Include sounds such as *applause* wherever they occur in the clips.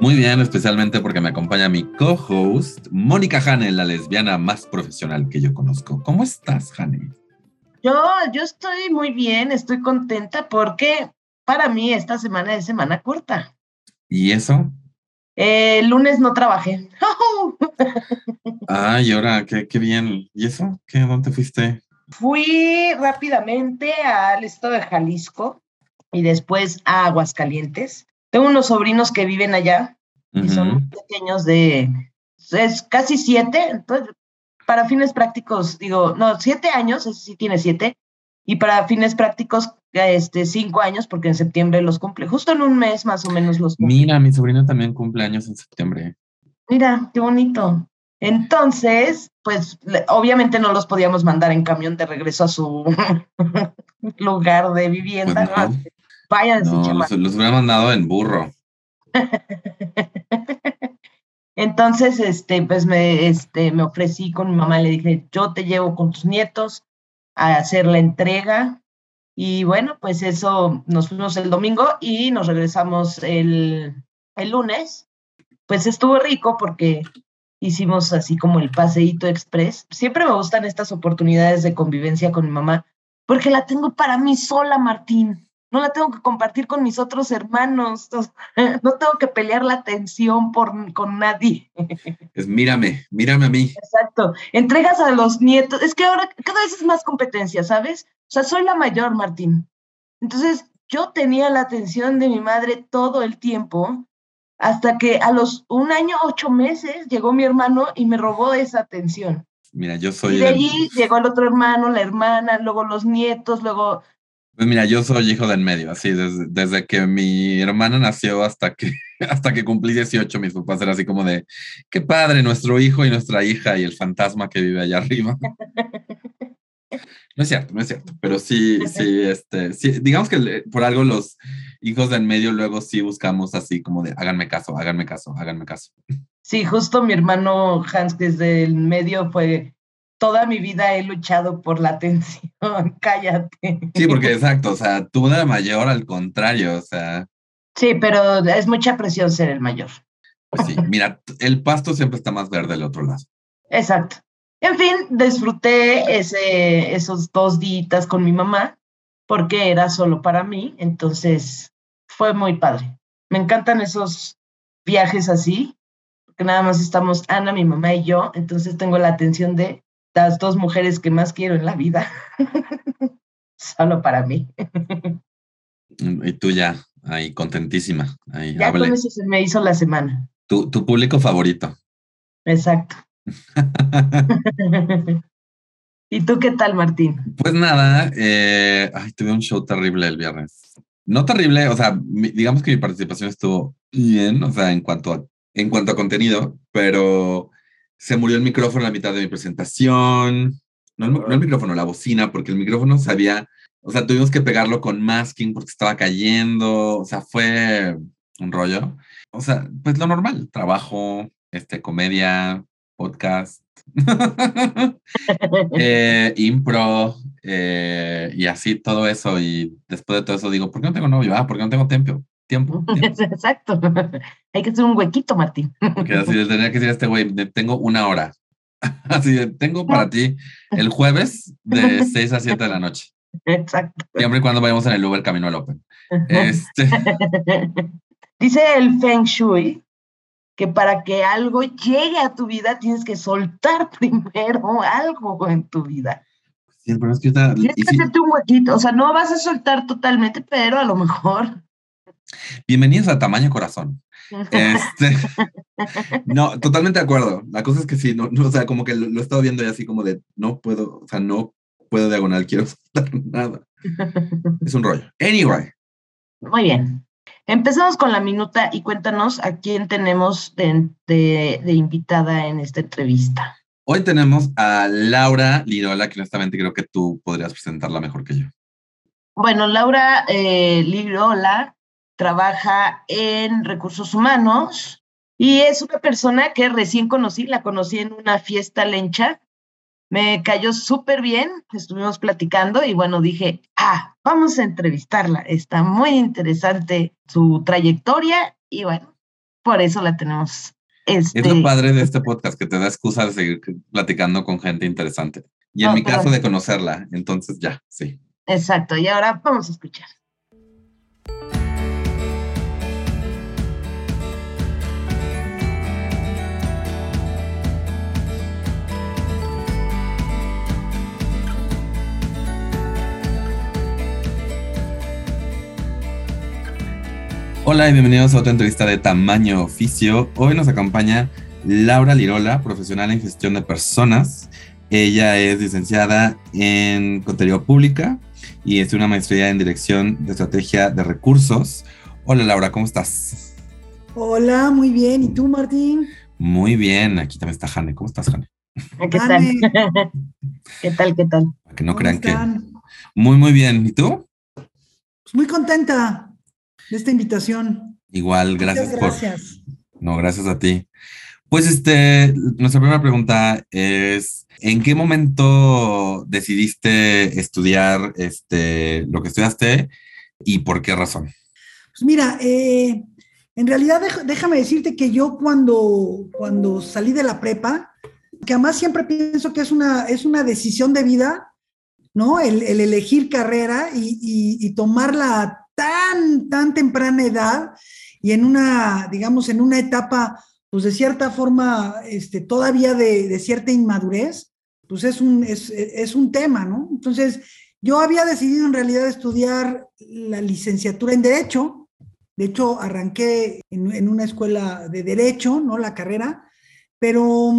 Muy bien, especialmente porque me acompaña mi co-host, Mónica Hane, la lesbiana más profesional que yo conozco. ¿Cómo estás, Hane? Yo, yo estoy muy bien, estoy contenta porque para mí esta semana es semana corta. ¿Y eso? el lunes no trabajé. *laughs* Ay, ahora, qué, qué bien. ¿Y eso? ¿Qué, ¿Dónde fuiste? Fui rápidamente al estado de Jalisco y después a Aguascalientes. Tengo unos sobrinos que viven allá y son pequeños de es casi siete, entonces para fines prácticos, digo, no, siete años, ese sí tiene siete, y para fines prácticos, este, cinco años, porque en septiembre los cumple, justo en un mes más o menos los cumple. Mira, mi sobrino también cumple años en septiembre. Mira, qué bonito. Entonces, pues obviamente no los podíamos mandar en camión de regreso a su *laughs* lugar de vivienda. Pues Vayan, no, los, los hubiera mandado en burro. *laughs* Entonces, este, pues me, este, me ofrecí con mi mamá, le dije, yo te llevo con tus nietos a hacer la entrega. Y bueno, pues eso, nos fuimos el domingo y nos regresamos el, el lunes. Pues estuvo rico porque hicimos así como el paseíto express. Siempre me gustan estas oportunidades de convivencia con mi mamá porque la tengo para mí sola, Martín no la tengo que compartir con mis otros hermanos, *laughs* no tengo que pelear la atención por, con nadie. *laughs* Es mírame, mírame a mí. Exacto, entregas a los nietos, es que ahora cada vez es más competencia, ¿sabes? O sea, soy la mayor, Martín. Entonces, yo tenía la atención de mi madre todo el tiempo, hasta que a los un año, ocho meses, llegó mi hermano y me robó esa atención. Mira, yo soy... Y de allí llegó el otro hermano, la hermana, luego los nietos, luego pues mira, yo soy hijo de en medio, así, desde, que mi hermana nació hasta que, *laughs* hasta que cumplí 18, mis papás eran así como de, qué padre, nuestro hijo y nuestra hija y el fantasma que vive allá arriba. No es cierto, no es cierto, pero sí, sí, este, digamos que por algo los hijos de en medio luego sí buscamos así como de, háganme caso, háganme caso, háganme caso. Sí, justo mi hermano Hans, que es del medio, fue toda mi vida he luchado por la atención, *laughs* cállate. Sí, porque exacto, o sea, tú de mayor al contrario, o sea. Sí, pero es mucha presión ser el mayor. Pues sí, mira, el pasto siempre está más verde del otro lado. Exacto. En fin, disfruté ese, esos dos días con mi mamá porque era solo para mí, entonces fue muy padre. Me encantan esos viajes así, porque nada más estamos Ana, mi mamá y yo, entonces tengo la atención de las dos mujeres que más quiero en la vida, *laughs* solo para mí. y tú ya, ahí contentísima. Ahí, ya con eso se me hizo la semana. Tu, tu público favorito. Exacto. *laughs* ¿Y tú qué tal, Martín? Pues nada, eh, ay, tuve un show terrible el viernes. No terrible, o sea, digamos que mi participación estuvo bien, o sea, en cuanto a, en cuanto a contenido, pero se murió el micrófono en la mitad de mi presentación. No el, micrófono, la bocina, porque el micrófono se había, o sea, tuvimos que pegarlo con masking porque estaba cayendo, o sea, fue un rollo. O sea, pues lo normal, trabajo, este, comedia, podcast, *laughs* eh, impro, eh, y así todo eso. Y después de todo eso digo, ¿por qué no tengo novio? Ah, ¿por qué no tengo tiempo? *laughs* tiempo. Exacto. *laughs* Hay que hacer un huequito, Martín. Porque así tendría que decir a este güey, tengo una hora. *laughs* Así de, tengo para ti el jueves de 6 a 7 de la noche. Exacto. Siempre y cuando vayamos en el Uber camino al Open. Este. Dice el Feng Shui que para que algo llegue a tu vida tienes que soltar primero algo en tu vida. Sí, pero es que está, tienes que hacerte un huequito, o sea, no vas a soltar totalmente, pero a lo mejor Bienvenidos a Tamaño Corazón. Este, *laughs* no, totalmente de acuerdo. La cosa es que sí, no, o sea, como que lo, he estado viendo y así como de, no puedo, o sea, no puedo diagonal, quiero soltar *laughs* nada. Es un rollo. Anyway. Muy bien. Empezamos con la minuta y cuéntanos a quién tenemos de, invitada en esta entrevista. Hoy tenemos a Laura Lirola, que honestamente creo que tú podrías presentarla mejor que yo. Bueno, Laura eh, Lirola trabaja en recursos humanos y es una persona que recién conocí, la conocí en una fiesta lencha me cayó súper bien, estuvimos platicando y bueno, dije, ah, vamos a entrevistarla. Está muy interesante su trayectoria y bueno, por eso la tenemos. Este... Es lo padre de este podcast, que te da excusa de seguir platicando con gente interesante. Y en mi caso de conocerla, entonces ya, sí. Exacto, y ahora vamos a escuchar. Hola y bienvenidos a otra entrevista de Tamaño Oficio. Hoy nos acompaña Laura Lirola, profesional en gestión de personas. Ella es licenciada en contenido pública y es una maestría en dirección de estrategia de recursos. Hola Laura, ¿cómo estás? Hola, muy bien. ¿Y tú, Martín? Muy bien. Aquí también está Jane. ¿Cómo estás, Jane? *laughs* ¿Qué tal? ¿Qué tal? ¿Qué tal? que no crean que. Muy, muy bien. ¿Y tú? Pues muy contenta de esta invitación. Igual, gracias, gracias. No, gracias a ti. Pues este, nuestra primera pregunta es, ¿en qué momento decidiste estudiar este, lo que estudiaste y por qué razón? Pues mira, eh, en realidad déjame decirte que yo cuando, cuando salí de la prepa, que además siempre pienso que es una, es una decisión de vida, ¿no? El, elegir carrera y, y, y tomarla tan, tan temprana edad y en una, digamos, en una etapa, pues de cierta forma, este, todavía de, cierta inmadurez, pues es un, es, un tema, ¿no? Entonces, yo había decidido en realidad estudiar la licenciatura en Derecho, de hecho, arranqué en, una escuela de Derecho, ¿no? La carrera, pero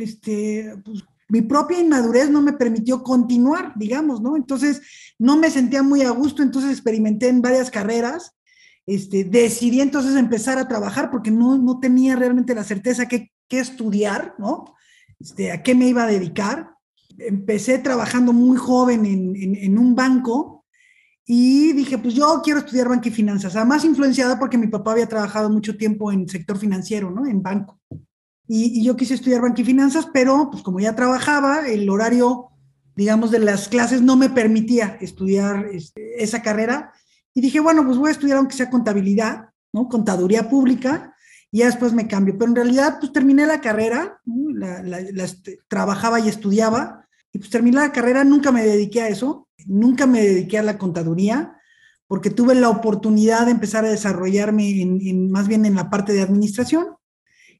este, pues, mi propia inmadurez no me permitió continuar, digamos, ¿no? Entonces, no me sentía muy a gusto, entonces experimenté en varias carreras, este, decidí entonces empezar a trabajar porque no, no tenía realmente la certeza qué estudiar, ¿no? Este, a qué me iba a dedicar. Empecé trabajando muy joven en, en, en un banco y dije, pues yo quiero estudiar banca y finanzas, además influenciada porque mi papá había trabajado mucho tiempo en sector financiero, ¿no? En banco. Y, yo quise estudiar banca y finanzas, pero pues como ya trabajaba, el horario, digamos, de las clases no me permitía estudiar este, esa carrera. Y dije, bueno, pues voy a estudiar aunque sea contabilidad, ¿no? Contaduría pública, y ya después me cambio. Pero en realidad, pues terminé la carrera, este, trabajaba y estudiaba, y pues terminé la carrera, nunca me dediqué a eso, nunca me dediqué a la contaduría, porque tuve la oportunidad de empezar a desarrollarme en, más bien en la parte de administración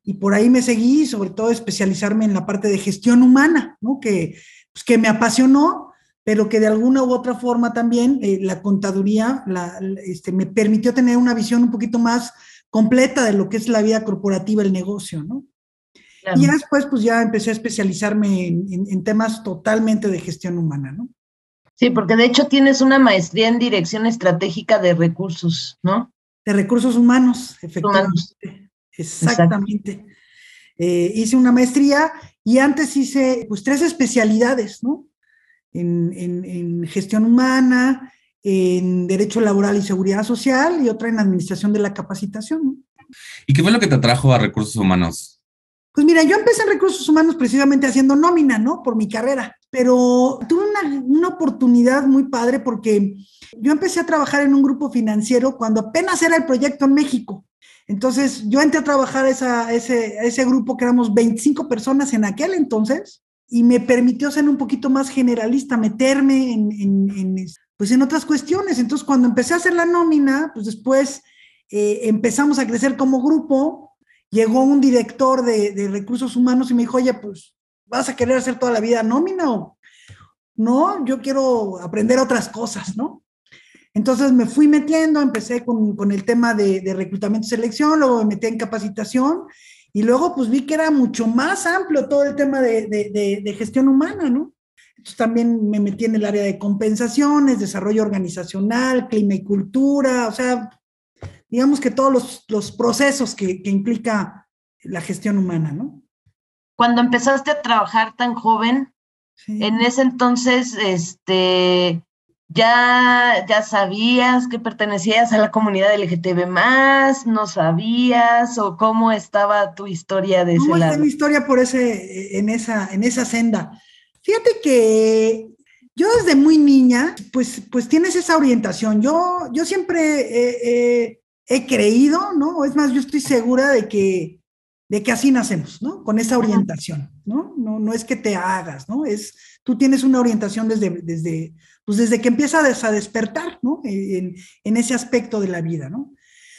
y por ahí me seguí, sobre todo especializarme en la parte de gestión humana, ¿no? que, pues, que me apasionó, pero que de alguna u otra forma también eh, la contaduría la, este, me permitió tener una visión un poquito más completa de lo que es la vida corporativa, el negocio, ¿no? Y después, pues ya empecé a especializarme en, en, temas totalmente de gestión humana, ¿no? Sí, porque de hecho tienes una maestría en dirección estratégica de recursos, ¿no? De recursos humanos, efectivamente. Exactamente. Eh, hice una maestría y antes hice pues tres especialidades, ¿no? En, gestión humana, en derecho laboral y seguridad social y otra en administración de la capacitación. ¿Y qué fue lo que te atrajo a recursos humanos? Pues mira, yo empecé en recursos humanos precisamente haciendo nómina, ¿no? Por mi carrera, pero tuve una, una oportunidad muy padre porque yo empecé a trabajar en un grupo financiero cuando apenas era el proyecto en México. Entonces, yo entré a trabajar esa, ese, ese grupo que éramos 25 personas en aquel entonces y me permitió ser un poquito más generalista, meterme en, pues en otras cuestiones. Entonces, cuando empecé a hacer la nómina, pues después eh, empezamos a crecer como grupo, llegó un director de, de, recursos humanos y me dijo, oye, pues, ¿vas a querer hacer toda la vida nómina o no? Yo quiero aprender otras cosas, ¿no? Entonces me fui metiendo, empecé con, con el tema de, de, reclutamiento y selección, luego me metí en capacitación y luego pues vi que era mucho más amplio todo el tema de, de, de gestión humana, ¿no? Entonces también me metí en el área de compensaciones, desarrollo organizacional, clima y cultura, o sea, digamos que todos los, procesos que, que, implica la gestión humana, ¿no? Cuando empezaste a trabajar tan joven, en ese entonces, este, ya, ya sabías que pertenecías a la comunidad LGTB más, no sabías, o cómo estaba tu historia de ese lado. ¿Cómo está mi historia por ese, en esa, en esa senda? Fíjate que yo desde muy niña, pues, pues tienes esa orientación. Yo, yo siempre he creído, ¿no? Es más, yo estoy segura de que, de que así nacemos, ¿no? Con esa orientación, ¿no? No, no es que te hagas, ¿no? Es, tú tienes una orientación desde, desde, pues desde que empiezas a despertar, ¿no? En, ese aspecto de la vida, ¿no?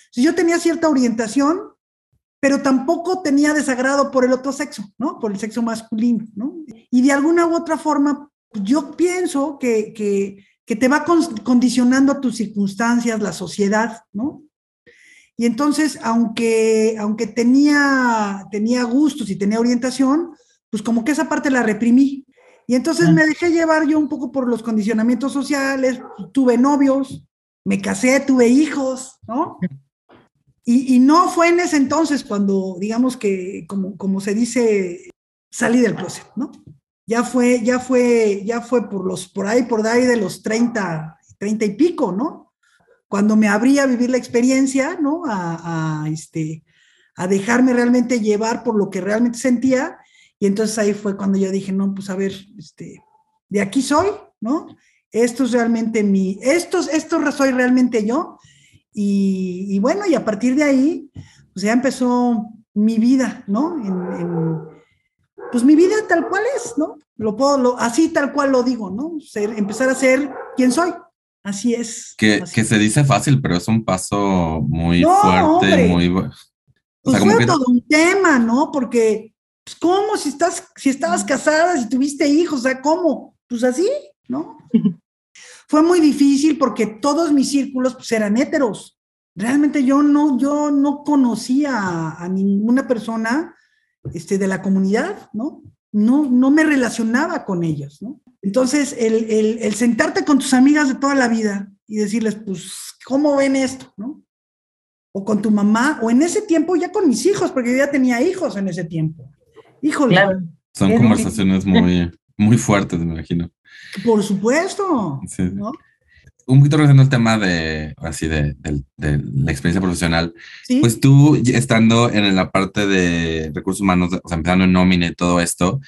Si yo tenía cierta orientación, pero tampoco tenía desagrado por el otro sexo, ¿no? Por el sexo masculino, ¿no? Y de alguna u otra forma, yo pienso que, que, te va condicionando tus circunstancias, la sociedad, ¿no? Y entonces, aunque, aunque tenía, tenía gustos y tenía orientación, pues como que esa parte la reprimí. Y entonces me dejé llevar yo un poco por los condicionamientos sociales, tuve novios, me casé, tuve hijos, ¿no? Y, y no fue en ese entonces cuando, digamos que, como, como se dice, salí del closet, ¿no? Ya fue, ya fue, ya fue por los, por ahí, por ahí de los 30, 30 y pico, ¿no? cuando me abrí a vivir la experiencia, ¿no? A, este, a dejarme realmente llevar por lo que realmente sentía. Y entonces ahí fue cuando yo dije, no, pues a ver, este, de aquí soy, ¿no? Esto es realmente mi, esto, esto soy realmente yo. Y, bueno, y a partir de ahí, pues ya empezó mi vida, ¿no? pues mi vida tal cual es, ¿no? Lo puedo, así tal cual lo digo, ¿no? Ser, empezar a ser quien soy. Así es. Que, que se dice fácil, pero es un paso muy fuerte, muy... O pues fue todo un tema, ¿no? Porque, pues, ¿cómo si estás, si estabas casada, si tuviste hijos, o sea, ¿cómo? Pues así, ¿no? *laughs* fue muy difícil porque todos mis círculos pues, eran héteros. Realmente yo no, yo no conocía a, ninguna persona este, de la comunidad, ¿no? No, no me relacionaba con ellos, ¿no? Entonces, el, sentarte con tus amigas de toda la vida y decirles, pues, ¿cómo ven esto? ¿no? O con tu mamá, o en ese tiempo ya con mis hijos, porque yo ya tenía hijos en ese tiempo. Híjole. Claro. Son conversaciones muy, muy fuertes, me imagino. Por supuesto. Un poquito relacionado al tema de, así, de, la experiencia profesional. Pues tú, estando en la parte de recursos humanos, o sea, empezando en nómina y todo esto,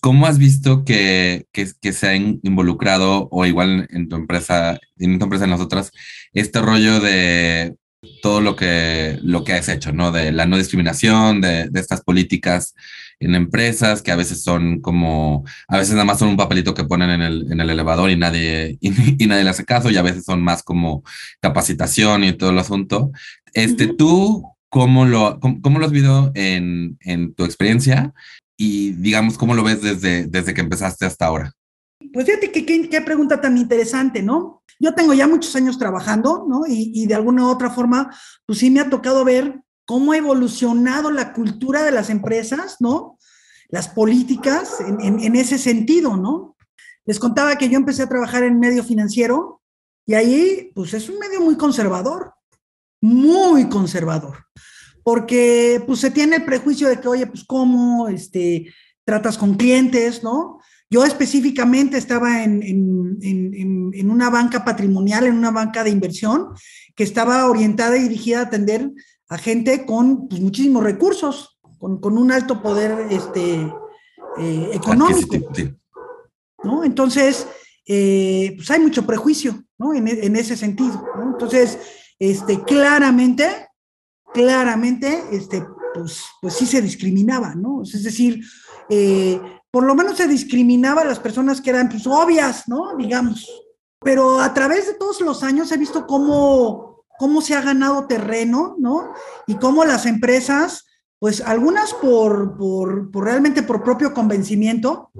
¿Cómo has visto que, que, se han involucrado, o igual en tu empresa, en tu empresa, en nosotras, este rollo de todo lo que, lo que has hecho, ¿no? De la no discriminación, de, de, estas políticas en empresas que a veces son como, a veces nada más son un papelito que ponen en el, en el elevador y nadie, *laughs* y, nadie le hace caso, y a veces son más como capacitación y todo el asunto. Este, ¿Tú cómo lo, cómo, lo has visto en, en tu experiencia? y digamos, ¿cómo lo ves desde, desde que empezaste hasta ahora? Pues fíjate qué, qué, pregunta tan interesante, ¿no? Yo tengo ya muchos años trabajando, ¿no? Y, y, de alguna u otra forma, pues sí me ha tocado ver cómo ha evolucionado la cultura de las empresas, ¿no? Las políticas en, en, en ese sentido, ¿no? Les contaba que yo empecé a trabajar en medio financiero y ahí, pues es un medio muy conservador, muy conservador porque pues se tiene el prejuicio de que, oye, pues cómo este, tratas con clientes, ¿no? Yo específicamente estaba en, en, en, una banca patrimonial, en una banca de inversión, que estaba orientada y dirigida a atender a gente con pues, muchísimos recursos, con, con, un alto poder este, eh, económico. ¿no? Entonces, eh, pues hay mucho prejuicio ¿no? en, ese sentido. ¿no? Entonces, este, claramente claramente, este, pues, pues sí se discriminaba, ¿no? Es decir, eh, por lo menos se discriminaba a las personas que eran pues, obvias, ¿no? Digamos. Pero a través de todos los años he visto cómo, cómo se ha ganado terreno, ¿no? Y cómo las empresas, pues algunas por, por, realmente por propio convencimiento,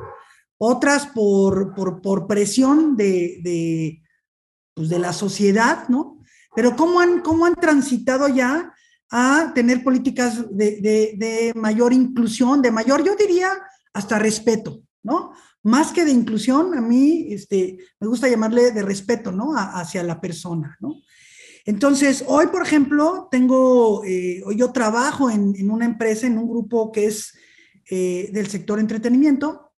otras por, por, por presión de, de, pues de la sociedad, ¿no? Pero cómo han, cómo han transitado ya a tener políticas de, mayor inclusión, de mayor, yo diría, hasta respeto, ¿no? Más que de inclusión, a mí este, me gusta llamarle de respeto, ¿no? hacia la persona, ¿no? Entonces, hoy, por ejemplo, tengo, eh, yo trabajo en, una empresa, en un grupo que es eh, del sector entretenimiento,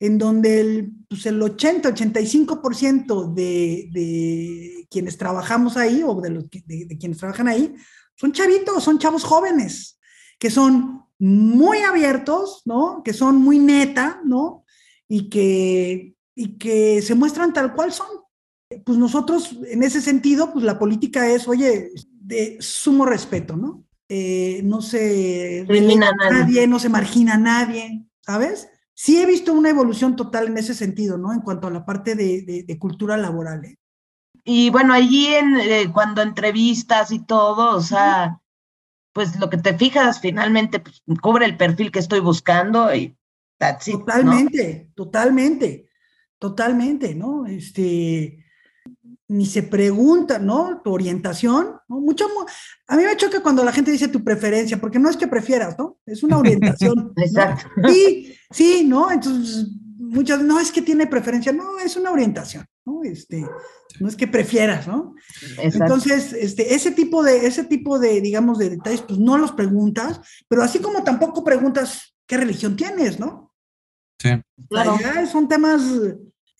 en donde el, pues el 80-85% de, de quienes trabajamos ahí o de, los, de quienes trabajan ahí son chavitos, son chavos jóvenes, que son muy abiertos, ¿no? Que son muy neta, ¿no? Y que, y que se muestran tal cual son. Pues nosotros, en ese sentido, pues la política es, oye, de sumo respeto, ¿no? Eh, no se elimina a nadie. no se margina a nadie, ¿sabes? Sí he visto una evolución total en ese sentido, ¿no? En cuanto a la parte de, cultura laboral. ¿eh? Y bueno, allí en, eh, cuando entrevistas y todo, o sea, pues lo que te fijas finalmente pues, cubre el perfil que estoy buscando y that's Totalmente, totalmente, totalmente, ¿no? Este, ni se pregunta, ¿no? Tu orientación, ¿no? Mucho, a mí me choca cuando la gente dice tu preferencia, porque no es que prefieras, ¿no? Es una orientación. *laughs* Exacto. Sí, sí, ¿no? Entonces, muchas, no es que tiene preferencia, no, es una orientación, ¿no? Este, no es que prefieras, ¿no? Entonces, este, ese tipo de, ese tipo de, digamos, de detalles, pues no los preguntas, pero así como tampoco preguntas qué religión tienes, ¿no? Sí. Claro. son temas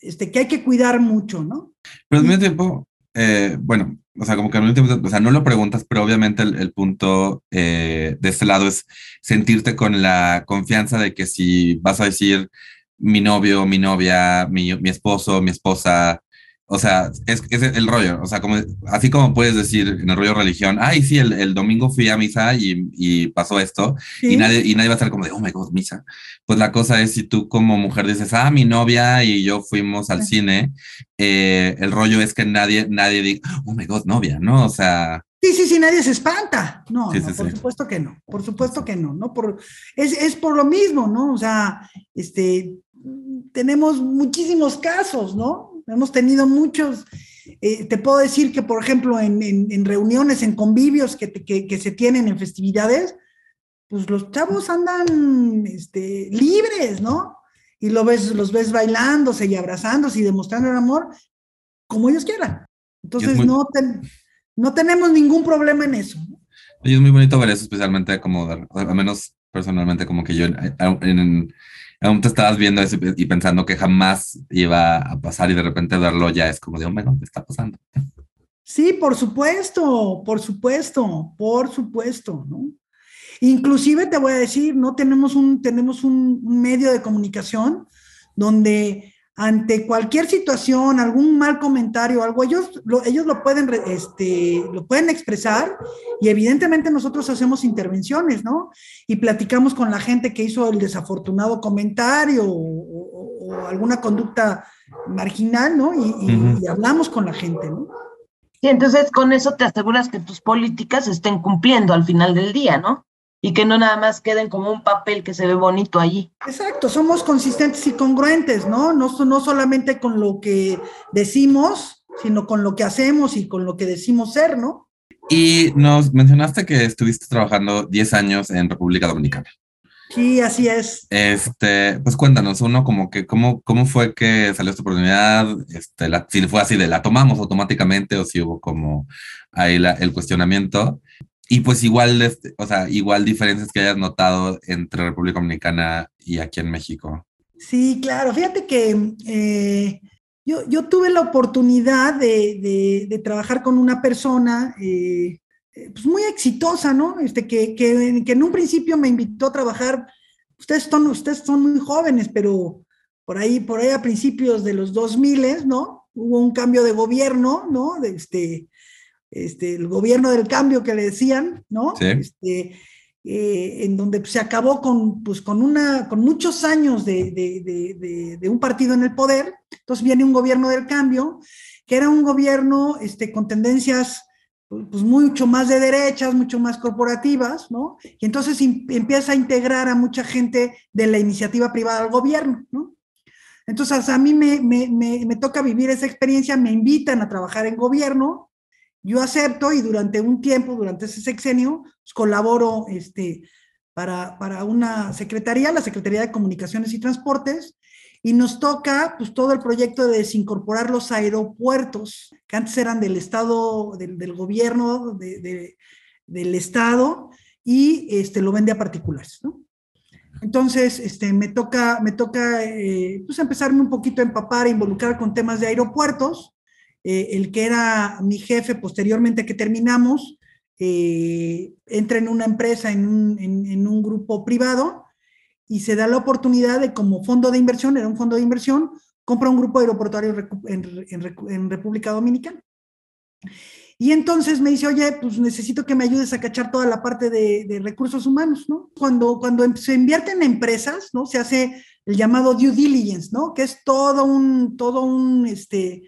este, que hay que cuidar mucho, ¿no? Pero al mismo tiempo, eh, bueno, o sea, como que al mismo tiempo, o sea, no lo preguntas, pero obviamente el, punto eh, de este lado es sentirte con la confianza de que si vas a decir mi novio, mi novia, mi, mi esposo, mi esposa, o sea, es, es, el rollo, o sea, como, así como puedes decir en el rollo religión, ay, sí, el, el domingo fui a misa y, y pasó esto, y, nadie, y nadie va a estar como de, oh my god, misa. Pues la cosa es, si tú como mujer dices, ah, mi novia y yo fuimos al cine, eh, el rollo es que nadie, nadie diga, oh my god, novia, ¿no? O sea... Sí, sí, sí, nadie se espanta. No, no por supuesto que no, por supuesto que no, ¿no? Por, es, es por lo mismo, ¿no? O sea, este, tenemos muchísimos casos, ¿no? Hemos tenido muchos, eh, te puedo decir que, por ejemplo, en, reuniones, en convivios que, que, se tienen en festividades, pues los chavos andan este, libres, ¿no? Y lo ves, los ves bailándose y abrazándose y demostrando el amor como ellos quieran. Entonces, no, no tenemos ningún problema en eso. Y es muy bonito ver eso, especialmente como, al menos personalmente, como que yo en aún te estabas viendo eso y pensando que jamás iba a pasar y de repente verlo ya es como de, hombre, ¿qué está pasando? Sí, por supuesto, por supuesto, por supuesto, ¿no? Inclusive te voy a decir, no tenemos un, tenemos un medio de comunicación donde ante cualquier situación, algún mal comentario, algo, ellos lo, ellos lo pueden, este, lo pueden expresar y evidentemente nosotros hacemos intervenciones, ¿no? Y platicamos con la gente que hizo el desafortunado comentario o, alguna conducta marginal, ¿no? Y, y, hablamos con la gente, ¿no? Sí, entonces con eso te aseguras que tus políticas estén cumpliendo al final del día, ¿no? Y que no nada más queden como un papel que se ve bonito allí. Exacto, somos consistentes y congruentes, ¿no? No, no solamente con lo que decimos, sino con lo que hacemos y con lo que decimos ser, ¿no? Y nos mencionaste que estuviste trabajando 10 años en República Dominicana. Sí, así es. Este, pues cuéntanos, uno como que, ¿cómo, cómo fue que salió esta oportunidad? Este, si fue así de la tomamos automáticamente o si hubo como ahí la, el cuestionamiento. Y pues igual, este, o sea, igual diferencias que hayas notado entre República Dominicana y aquí en México. Sí, claro. Fíjate que eh, yo, yo, tuve la oportunidad de, de, trabajar con una persona eh, eh, pues muy exitosa, ¿no? Este, que, que, que, en un principio me invitó a trabajar. Ustedes son, ustedes son muy jóvenes, pero por ahí, por ahí a principios de los 2000, ¿no? Hubo un cambio de gobierno, ¿no? Este, este, el gobierno del cambio que le decían, ¿no? Este, eh, en donde se acabó con, pues, con, una, con muchos años de, de, de, un partido en el poder. Entonces viene un gobierno del cambio, que era un gobierno este, con tendencias pues mucho más de derechas, mucho más corporativas, ¿no? Y entonces empieza a integrar a mucha gente de la iniciativa privada al gobierno, ¿no? Entonces a mí me, me, me, me toca vivir esa experiencia, me invitan a trabajar en gobierno, yo acepto y durante un tiempo, durante ese sexenio, pues, colaboro este, para, para una secretaría, la Secretaría de Comunicaciones y Transportes, y nos toca pues todo el proyecto de desincorporar los aeropuertos, que antes eran del Estado, del, gobierno, del Estado, y este, lo vende a particulares, ¿no? Entonces, este, me toca, me toca eh, pues empezarme un poquito a empapar, a involucrar con temas de aeropuertos. Eh, el que era mi jefe posteriormente que terminamos, eh, entra en una empresa, en un, en grupo privado, y se da la oportunidad de, como fondo de inversión, era un fondo de inversión, compra un grupo aeroportuario en, República Dominicana. Y entonces me dice, oye, pues necesito que me ayudes a cachar toda la parte de, recursos humanos, ¿no? Cuando, cuando em, se invierte en empresas, ¿no? Se hace el llamado due diligence, ¿no? Que es todo un, todo un, este,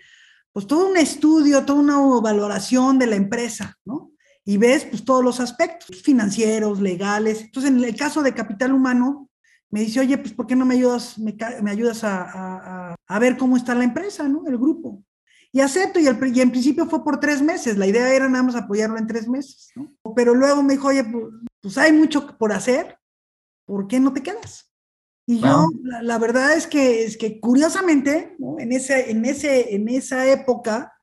pues todo un estudio, toda una valoración de la empresa, ¿no? Y ves, pues todos los aspectos financieros, legales. Entonces, en el caso de capital humano, me dice, oye, pues ¿por qué no me ayudas, me, ayudas a, ver cómo está la empresa, ¿no? El grupo. Y acepto, y, el, en principio fue por tres meses, la idea era nada más apoyarlo en tres meses, ¿no? Pero luego me dijo, oye, pues, pues hay mucho por hacer, ¿por qué no te quedas? Y yo, la, verdad es que, es que curiosamente, ¿no? en, ese, en, ese, en esa época,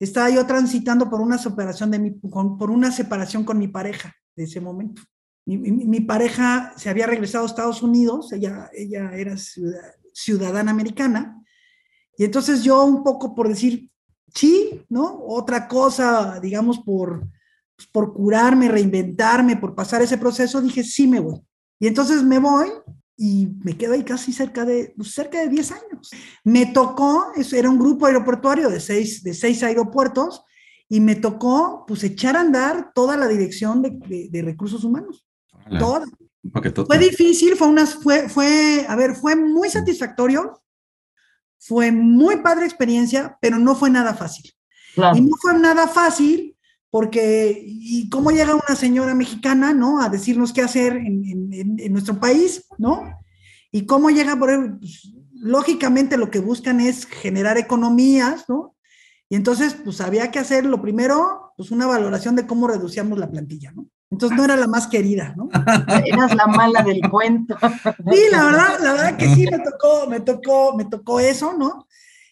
estaba yo transitando por una separación de mi, por una separación con mi pareja de ese momento. Mi, pareja se había regresado a Estados Unidos, ella, ella era ciudadana americana, y entonces yo un poco por decir, sí, ¿no? Otra cosa, digamos, por, por curarme, reinventarme, por pasar ese proceso, dije, sí me voy. Y entonces me voy y me quedo ahí casi cerca de, pues, cerca de 10 años. Me tocó, eso era un grupo aeroportuario de seis, de seis aeropuertos, y me tocó pues echar a andar toda la dirección de, de recursos humanos. Todo. Fue difícil, fue una, fue, fue, a ver, fue muy satisfactorio, fue muy padre experiencia, pero no fue nada fácil. Y no fue nada fácil porque, ¿y cómo llega una señora mexicana, no? A decirnos qué hacer en, en, nuestro país, ¿no? Y cómo llega, por pues, lógicamente lo que buscan es generar economías, ¿no? Y entonces, pues había que hacer lo primero, pues una valoración de cómo reducíamos la plantilla, ¿no? Entonces no era la más querida, ¿no? *laughs* Eras la mala del cuento. Sí, la verdad, la verdad que sí me tocó, me tocó, me tocó eso, ¿no?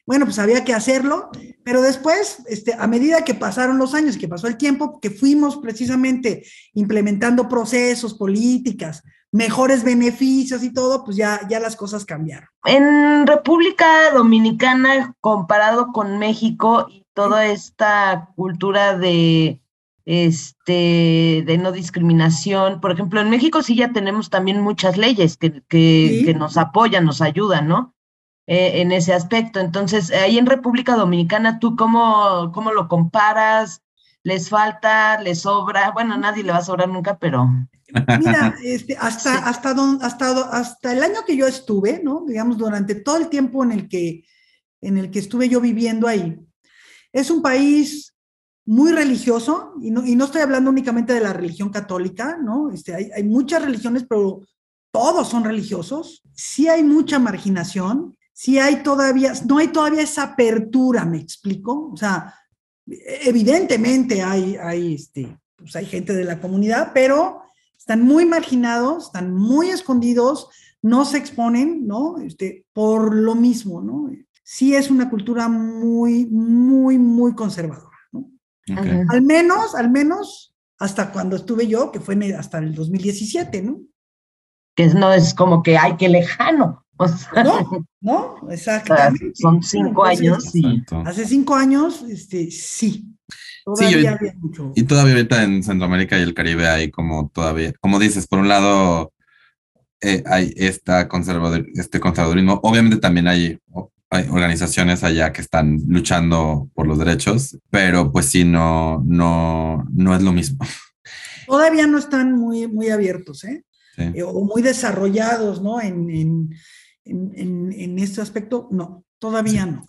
Bueno, pues había que hacerlo, pero después, este, a medida que pasaron los años que pasó el tiempo, que fuimos precisamente implementando procesos, políticas, mejores beneficios y todo, pues ya, ya las cosas cambiaron. En República Dominicana, comparado con México y toda esta cultura de este, de no discriminación. Por ejemplo, en México sí ya tenemos también muchas leyes que, que, nos apoyan, nos ayudan, ¿no? Eh, en ese aspecto. Entonces, ahí en República Dominicana, ¿tú cómo, cómo lo comparas? ¿Les falta? ¿Les sobra? Bueno, nadie le va a sobrar nunca, pero... Mira, *laughs* este, hasta, hasta, hasta, hasta el año que yo estuve, ¿no? Digamos, durante todo el tiempo en el que, en el que estuve yo viviendo ahí, es un país muy religioso, y no, y no estoy hablando únicamente de la religión católica, ¿no? Este, hay, hay muchas religiones, pero todos son religiosos. Sí hay mucha marginación, sí hay todavía, no hay todavía esa apertura, me explico. O sea, evidentemente hay, hay, este, pues hay gente de la comunidad, pero están muy marginados, están muy escondidos, no se exponen, ¿no? Este, por lo mismo, ¿no? Sí es una cultura muy, muy, muy conservadora. Al menos, al menos hasta cuando estuve yo, que fue hasta el 2017, ¿no? Que no es como que, ay, qué lejano. *laughs* no, *laughs* no, exactamente. Son cinco años. Y... Hace cinco años, este, sí. Todavía sí, mucho. Y todavía ahorita en Centroamérica y el Caribe hay como todavía, como dices, por un lado eh, hay esta conservador, este conservadurismo. Obviamente también hay hay organizaciones allá que están luchando por los derechos, pero pues sí, no, no, no es lo mismo. *laughs* Todavía no están muy, muy abiertos, ¿eh? eh o muy desarrollados, ¿no? En, en, en, en, este aspecto, no, todavía no.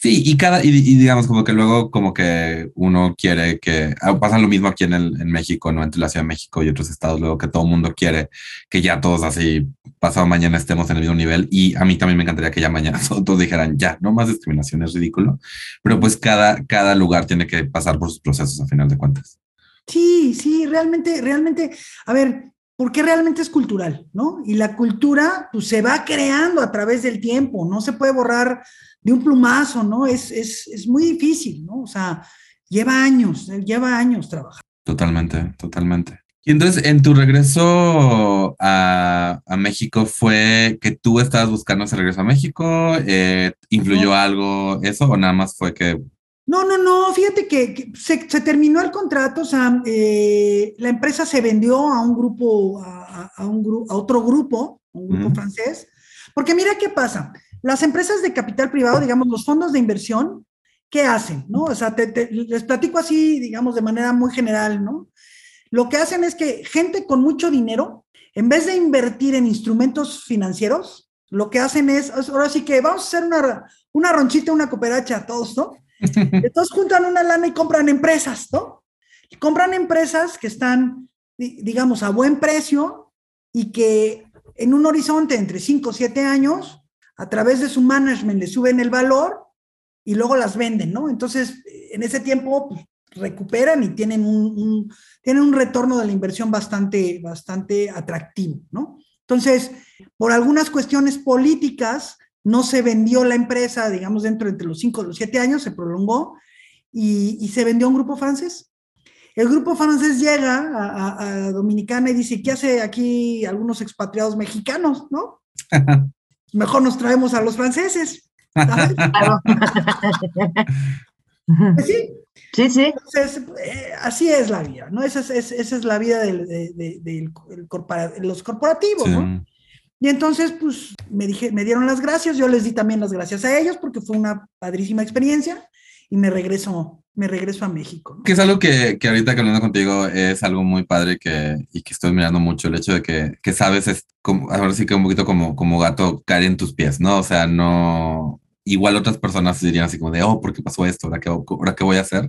Sí, y cada, y, digamos como que luego como que uno quiere que, ah, pasa lo mismo aquí en, el, en México, ¿no? Entre la Ciudad de México y otros estados, luego que todo el mundo quiere que ya todos así, pasado mañana estemos en el mismo nivel, y a mí también me encantaría que ya mañana *laughs* todos dijeran, ya, no más discriminación, es ridículo, pero pues cada, cada lugar tiene que pasar por sus procesos a final de cuentas. Sí, sí, realmente, realmente, a ver, porque realmente es cultural, ¿no? Y la cultura pues, se va creando a través del tiempo, no se puede borrar de un plumazo, ¿no? Es, es, es muy difícil, ¿no? O sea, lleva años, lleva años trabajar. Totalmente, totalmente. Y entonces, en tu regreso a, a, México, ¿fue que tú estabas buscando ese regreso a México? Eh, ¿Influyó algo eso o nada más fue que... No, no, no, fíjate que, se, se, terminó el contrato, o sea, eh, la empresa se vendió a un grupo, a, a un gru a otro grupo, un grupo mm. francés, porque mira qué pasa, las empresas de capital privado, digamos, los fondos de inversión, ¿qué hacen? ¿no? O sea, te, te, les platico así, digamos, de manera muy general, ¿no? Lo que hacen es que gente con mucho dinero, en vez de invertir en instrumentos financieros, lo que hacen es, ahora sí que vamos a hacer una, una ronchita, una cooperacha, todos, ¿no? *laughs* Entonces juntan una lana y compran empresas, ¿no? Y compran empresas que están, digamos, a buen precio y que en un horizonte entre 5 o 7 años, a través de su management le suben el valor y luego las venden, ¿no? Entonces, en ese tiempo, pues, recuperan y tienen un, tienen un retorno de la inversión bastante, bastante atractivo, ¿no? Entonces, por algunas cuestiones políticas, no se vendió la empresa, digamos, dentro entre los cinco y los siete años, se prolongó y, y, se vendió a un grupo francés. El grupo francés llega a, a, Dominicana y dice, ¿qué hace aquí algunos expatriados mexicanos, no? *laughs* Mejor nos traemos a los franceses. *laughs* pues sí, Sí, sí. Entonces, eh, así es la vida, ¿no? Esa es, es, esa es la vida del, de, de, de corpora, los corporativos, sí. ¿no? Y entonces, pues, me, dije, me dieron las gracias, yo les di también las gracias a ellos porque fue una padrísima experiencia y me regreso, me regreso a México. ¿no? Que es algo que, que ahorita que hablando contigo es algo muy padre que, y que estoy mirando mucho, el hecho de que, que sabes, es como, ahora sí que un poquito como, como gato caer en tus pies, ¿no? O sea, no, igual otras personas dirían así como de, oh, ¿por qué pasó esto? ¿Ahora qué, ahora qué voy a hacer?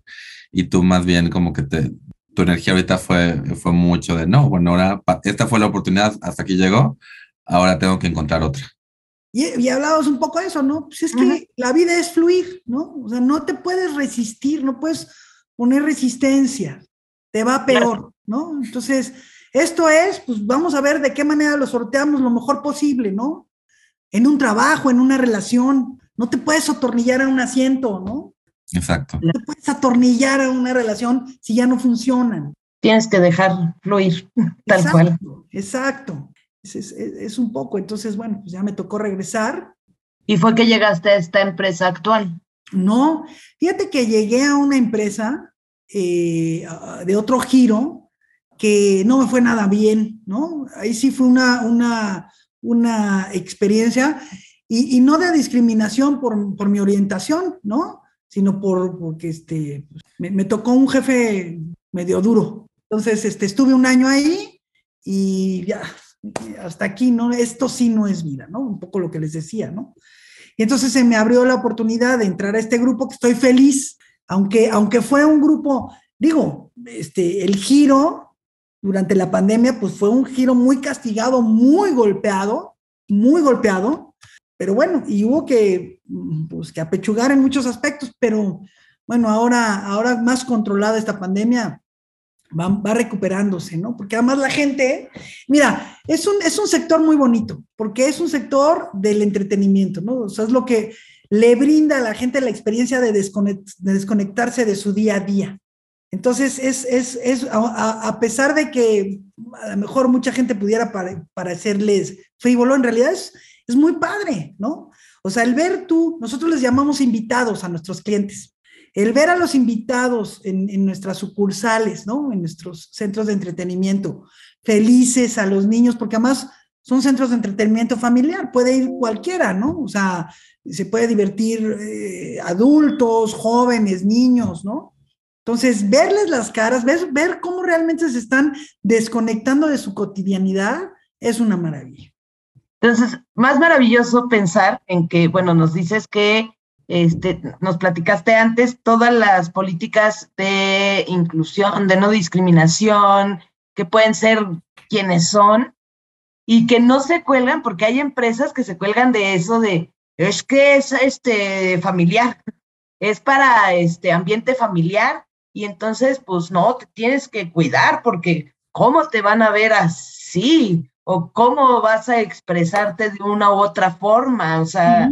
Y tú más bien como que te, tu energía ahorita fue, fue mucho de, no, bueno, ahora esta fue la oportunidad, hasta aquí llegó, ahora tengo que encontrar otra. Y, y hablabas un poco de eso, ¿no? Pues es que la vida es fluir, ¿no? O sea, no te puedes resistir, no puedes poner resistencia, te va peor, ¿no? Entonces, esto es, pues vamos a ver de qué manera lo sorteamos lo mejor posible, ¿no? En un trabajo, en una relación, no te puedes atornillar a un asiento, ¿no? Exacto. No te puedes atornillar a una relación si ya no funcionan. Tienes que dejar fluir, tal exacto, cual. Exacto. Es, es, es, un poco. Entonces, bueno, pues ya me tocó regresar. ¿Y fue que llegaste a esta empresa actual? No, fíjate que llegué a una empresa eh, de otro giro que no me fue nada bien, ¿no? Ahí sí fue una, una, una experiencia y, y, no de discriminación por, por, mi orientación, ¿no? Sino por, porque este, me, me, tocó un jefe medio duro. Entonces, este, estuve un año ahí y ya, hasta aquí, ¿no? Esto sí no es vida, ¿no? Un poco lo que les decía, ¿no? Y entonces se me abrió la oportunidad de entrar a este grupo que estoy feliz, aunque, aunque fue un grupo, digo, este, el giro durante la pandemia, pues fue un giro muy castigado, muy golpeado, muy golpeado, pero bueno, y hubo que, pues, que apechugar en muchos aspectos, pero bueno, ahora, ahora más controlada esta pandemia, va, va, recuperándose, ¿no? Porque además la gente, mira, es un, es un sector muy bonito, porque es un sector del entretenimiento, ¿no? O sea, es lo que le brinda a la gente la experiencia de, desconect, de desconectarse de su día a día. Entonces, es, es, es a, pesar de que a lo mejor mucha gente pudiera pare, parecerles frívolo, en realidad es, es muy padre, ¿no? O sea, el ver tú, nosotros les llamamos invitados a nuestros clientes, el ver a los invitados en, nuestras sucursales, ¿no? En nuestros centros de entretenimiento, felices a los niños, porque además son centros de entretenimiento familiar, puede ir cualquiera, ¿no? O sea, se puede divertir eh, adultos, jóvenes, niños, ¿no? Entonces, verles las caras, ver, ver cómo realmente se están desconectando de su cotidianidad, es una maravilla. Entonces, más maravilloso pensar en que, bueno, nos dices que este, nos platicaste antes todas las políticas de inclusión, de no discriminación, que pueden ser quienes son y que no se cuelgan, porque hay empresas que se cuelgan de eso de, es que es este familiar, es para este ambiente familiar y entonces pues no, te tienes que cuidar porque ¿cómo te van a ver así? sí, o cómo vas a expresarte de una u otra forma, o sea,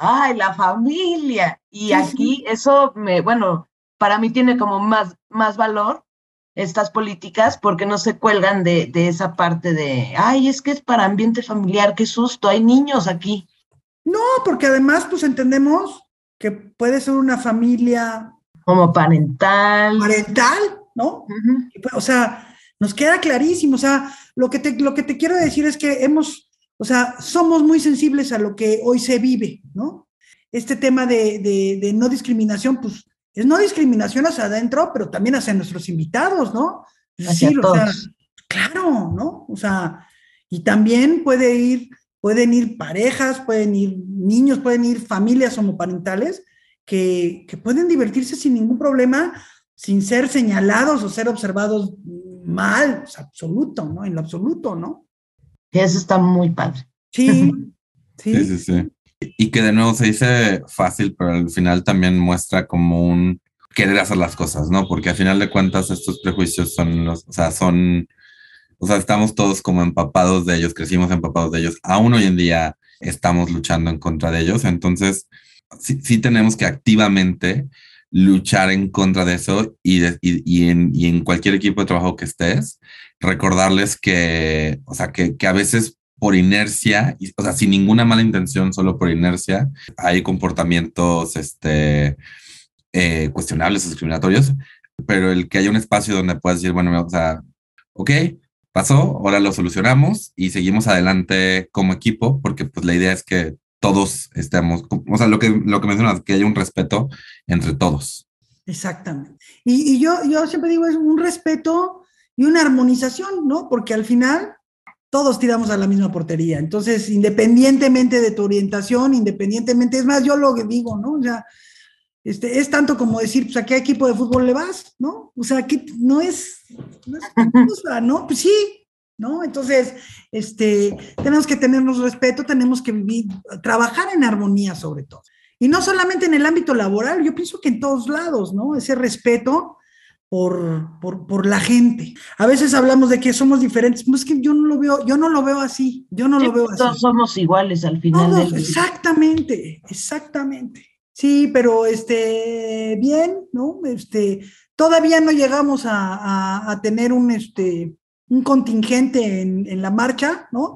ay, la familia. Y aquí eso me, bueno, para mí tiene como más, más valor estas políticas porque no se cuelgan de, de esa parte de, ay, es que es para ambiente familiar, qué susto, hay niños aquí. No, porque además pues entendemos que puede ser una familia como parental. Parental, ¿no? Pues, o sea, nos queda clarísimo, o sea, lo que, te, lo que te quiero decir es que hemos, o sea, somos muy sensibles a lo que hoy se vive, ¿no? Este tema de, no discriminación, pues es no discriminación hacia adentro, pero también hacia nuestros invitados, ¿no? Hacia claro, ¿no? O sea, y también puede ir, pueden ir parejas, pueden ir niños, pueden ir familias homoparentales que, que pueden divertirse sin ningún problema, sin ser señalados o ser observados mal, es absoluto, ¿no? En lo absoluto, ¿no? Eso está muy padre. *laughs* Sí, sí. Sí, sí, Y que de nuevo se dice fácil, pero al final también muestra como un querer hacer las cosas, ¿no? Porque al final de cuentas estos prejuicios son los, o sea, son, o sea, estamos todos como empapados de ellos, crecimos empapados de ellos. Aún hoy en día estamos luchando en contra de ellos. Entonces, sí, sí tenemos que activamente luchar en contra de eso y, y, en, y, en, cualquier equipo de trabajo que estés, recordarles que, o sea, que, que a veces por inercia, o sea, sin ninguna mala intención, solo por inercia, hay comportamientos este, eh, cuestionables o discriminatorios, pero el que haya un espacio donde puedas decir, bueno, o sea, ok, pasó, ahora lo solucionamos y seguimos adelante como equipo, porque pues la idea es que todos estemos, o sea, lo que, lo que mencionas, que haya un respeto entre todos. Exactamente. Y, y, yo, yo siempre digo, es un respeto y una armonización, ¿no? Porque al final todos tiramos a la misma portería. Entonces, independientemente de tu orientación, independientemente, es más, yo lo que digo, ¿no? O sea, este, es tanto como decir, pues, ¿a qué equipo de fútbol le vas? ¿No? O sea, que no es, no es *laughs* cosa, ¿no? Pues sí, ¿no? Entonces, este, tenemos que tenernos respeto, tenemos que vivir, trabajar en armonía sobre todo. Y no solamente en el ámbito laboral, yo pienso que en todos lados, ¿no? Ese respeto por, por, la gente. A veces hablamos de que somos diferentes, pero es que yo no lo veo, yo no lo veo así, yo no lo veo así. Todos somos iguales al final. Todos, exactamente, exactamente. Sí, pero este, bien, ¿no? Este, todavía no llegamos a, a tener un, este, un contingente en, la marcha, ¿no?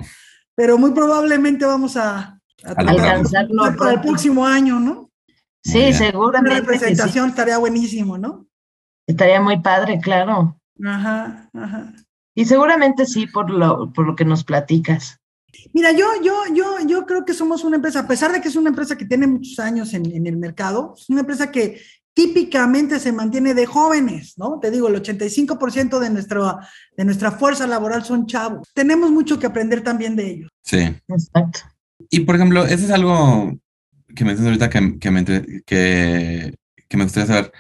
Pero muy probablemente vamos a, alcanzarlo para el próximo año, ¿no? Sí, seguramente. Una representación estaría buenísimo, ¿no? Estaría muy padre, claro. Ajá, ajá. Y seguramente sí, por lo, por lo que nos platicas. Mira, yo, yo, yo, yo creo que somos una empresa, a pesar de que es una empresa que tiene muchos años en, en el mercado, es una empresa que, típicamente se mantiene de jóvenes, ¿no? Te digo, el 85% de, nuestro, de nuestra fuerza laboral son chavos. Tenemos mucho que aprender también de ellos. Sí. Exacto. Y por ejemplo, eso es algo que me dices ahorita que, que, me, que, que me gustaría saber.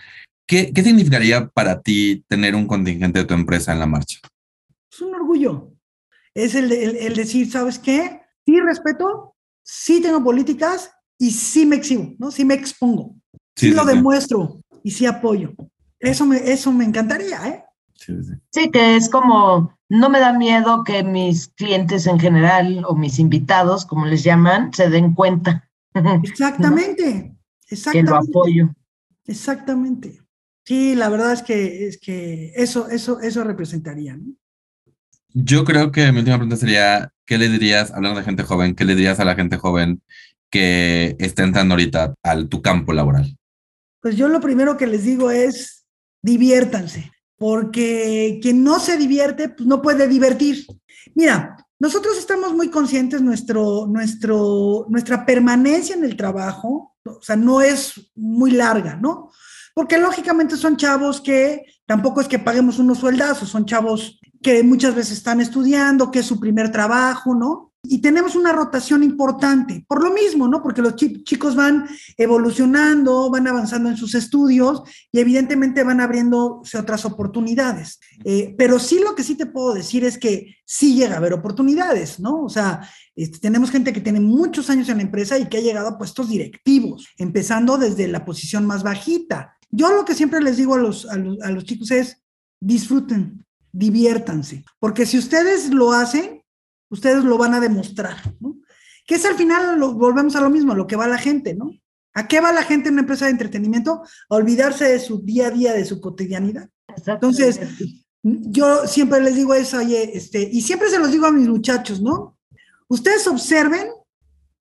¿Qué, ¿Qué significaría para ti tener un contingente de tu empresa en la marcha? Es un orgullo. Es el, el, el decir, ¿sabes qué? Sí respeto, sí tengo políticas y sí me exhibo, ¿no? Sí me expongo. Sí, lo demuestro y sí apoyo. Eso me, eso me encantaría, ¿eh? Sí, que es como, no me da miedo que mis clientes en general o mis invitados, como les llaman, se den cuenta. *laughs* Exactamente, exactamente. Que lo apoyo. Exactamente. Sí, la verdad es que, es que eso, eso, eso representaría. ¿no? Yo creo que mi última pregunta sería, ¿qué le dirías, hablando de gente joven, qué le dirías a la gente joven que está entrando ahorita al tu campo laboral? pues yo lo primero que les digo es diviértanse, porque quien no se divierte, pues no puede divertir. Mira, nosotros estamos muy conscientes, nuestro, nuestro, nuestra permanencia en el trabajo, o sea, no es muy larga, ¿no? Porque lógicamente son chavos que tampoco es que paguemos unos sueldazos, son chavos que muchas veces están estudiando, que es su primer trabajo, ¿no? Y tenemos una rotación importante, por lo mismo, ¿no? Porque los chicos van evolucionando, van avanzando en sus estudios y evidentemente van abriéndose otras oportunidades. Eh, pero sí lo que sí te puedo decir es que sí llega a haber oportunidades, ¿no? O sea, este, tenemos gente que tiene muchos años en la empresa y que ha llegado a puestos directivos, empezando desde la posición más bajita. Yo lo que siempre les digo a los, a los, a los chicos es, disfruten, diviértanse, porque si ustedes lo hacen, ustedes lo van a demostrar, ¿no? Que es al final, lo, volvemos a lo mismo, lo que va la gente, ¿no? ¿A qué va la gente en una empresa de entretenimiento? A olvidarse de su día a día, de su cotidianidad. Entonces, yo siempre les digo eso, oye, este, y siempre se los digo a mis muchachos, ¿no? Ustedes observen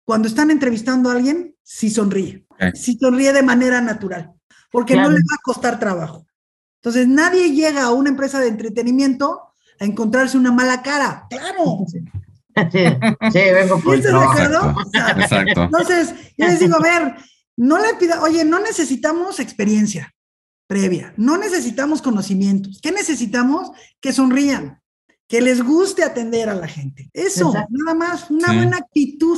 cuando están entrevistando a alguien si sonríe, si sonríe de manera natural, porque no les va a costar trabajo. Entonces, nadie llega a una empresa de entretenimiento a encontrarse una mala cara. Claro. Sí, sí vengo por Exacto. Exacto. Entonces, yo les digo, a ver, no le pida, oye, no necesitamos experiencia previa, no necesitamos conocimientos. ¿Qué necesitamos? Que sonrían, que les guste atender a la gente. Eso, nada más, una buena actitud.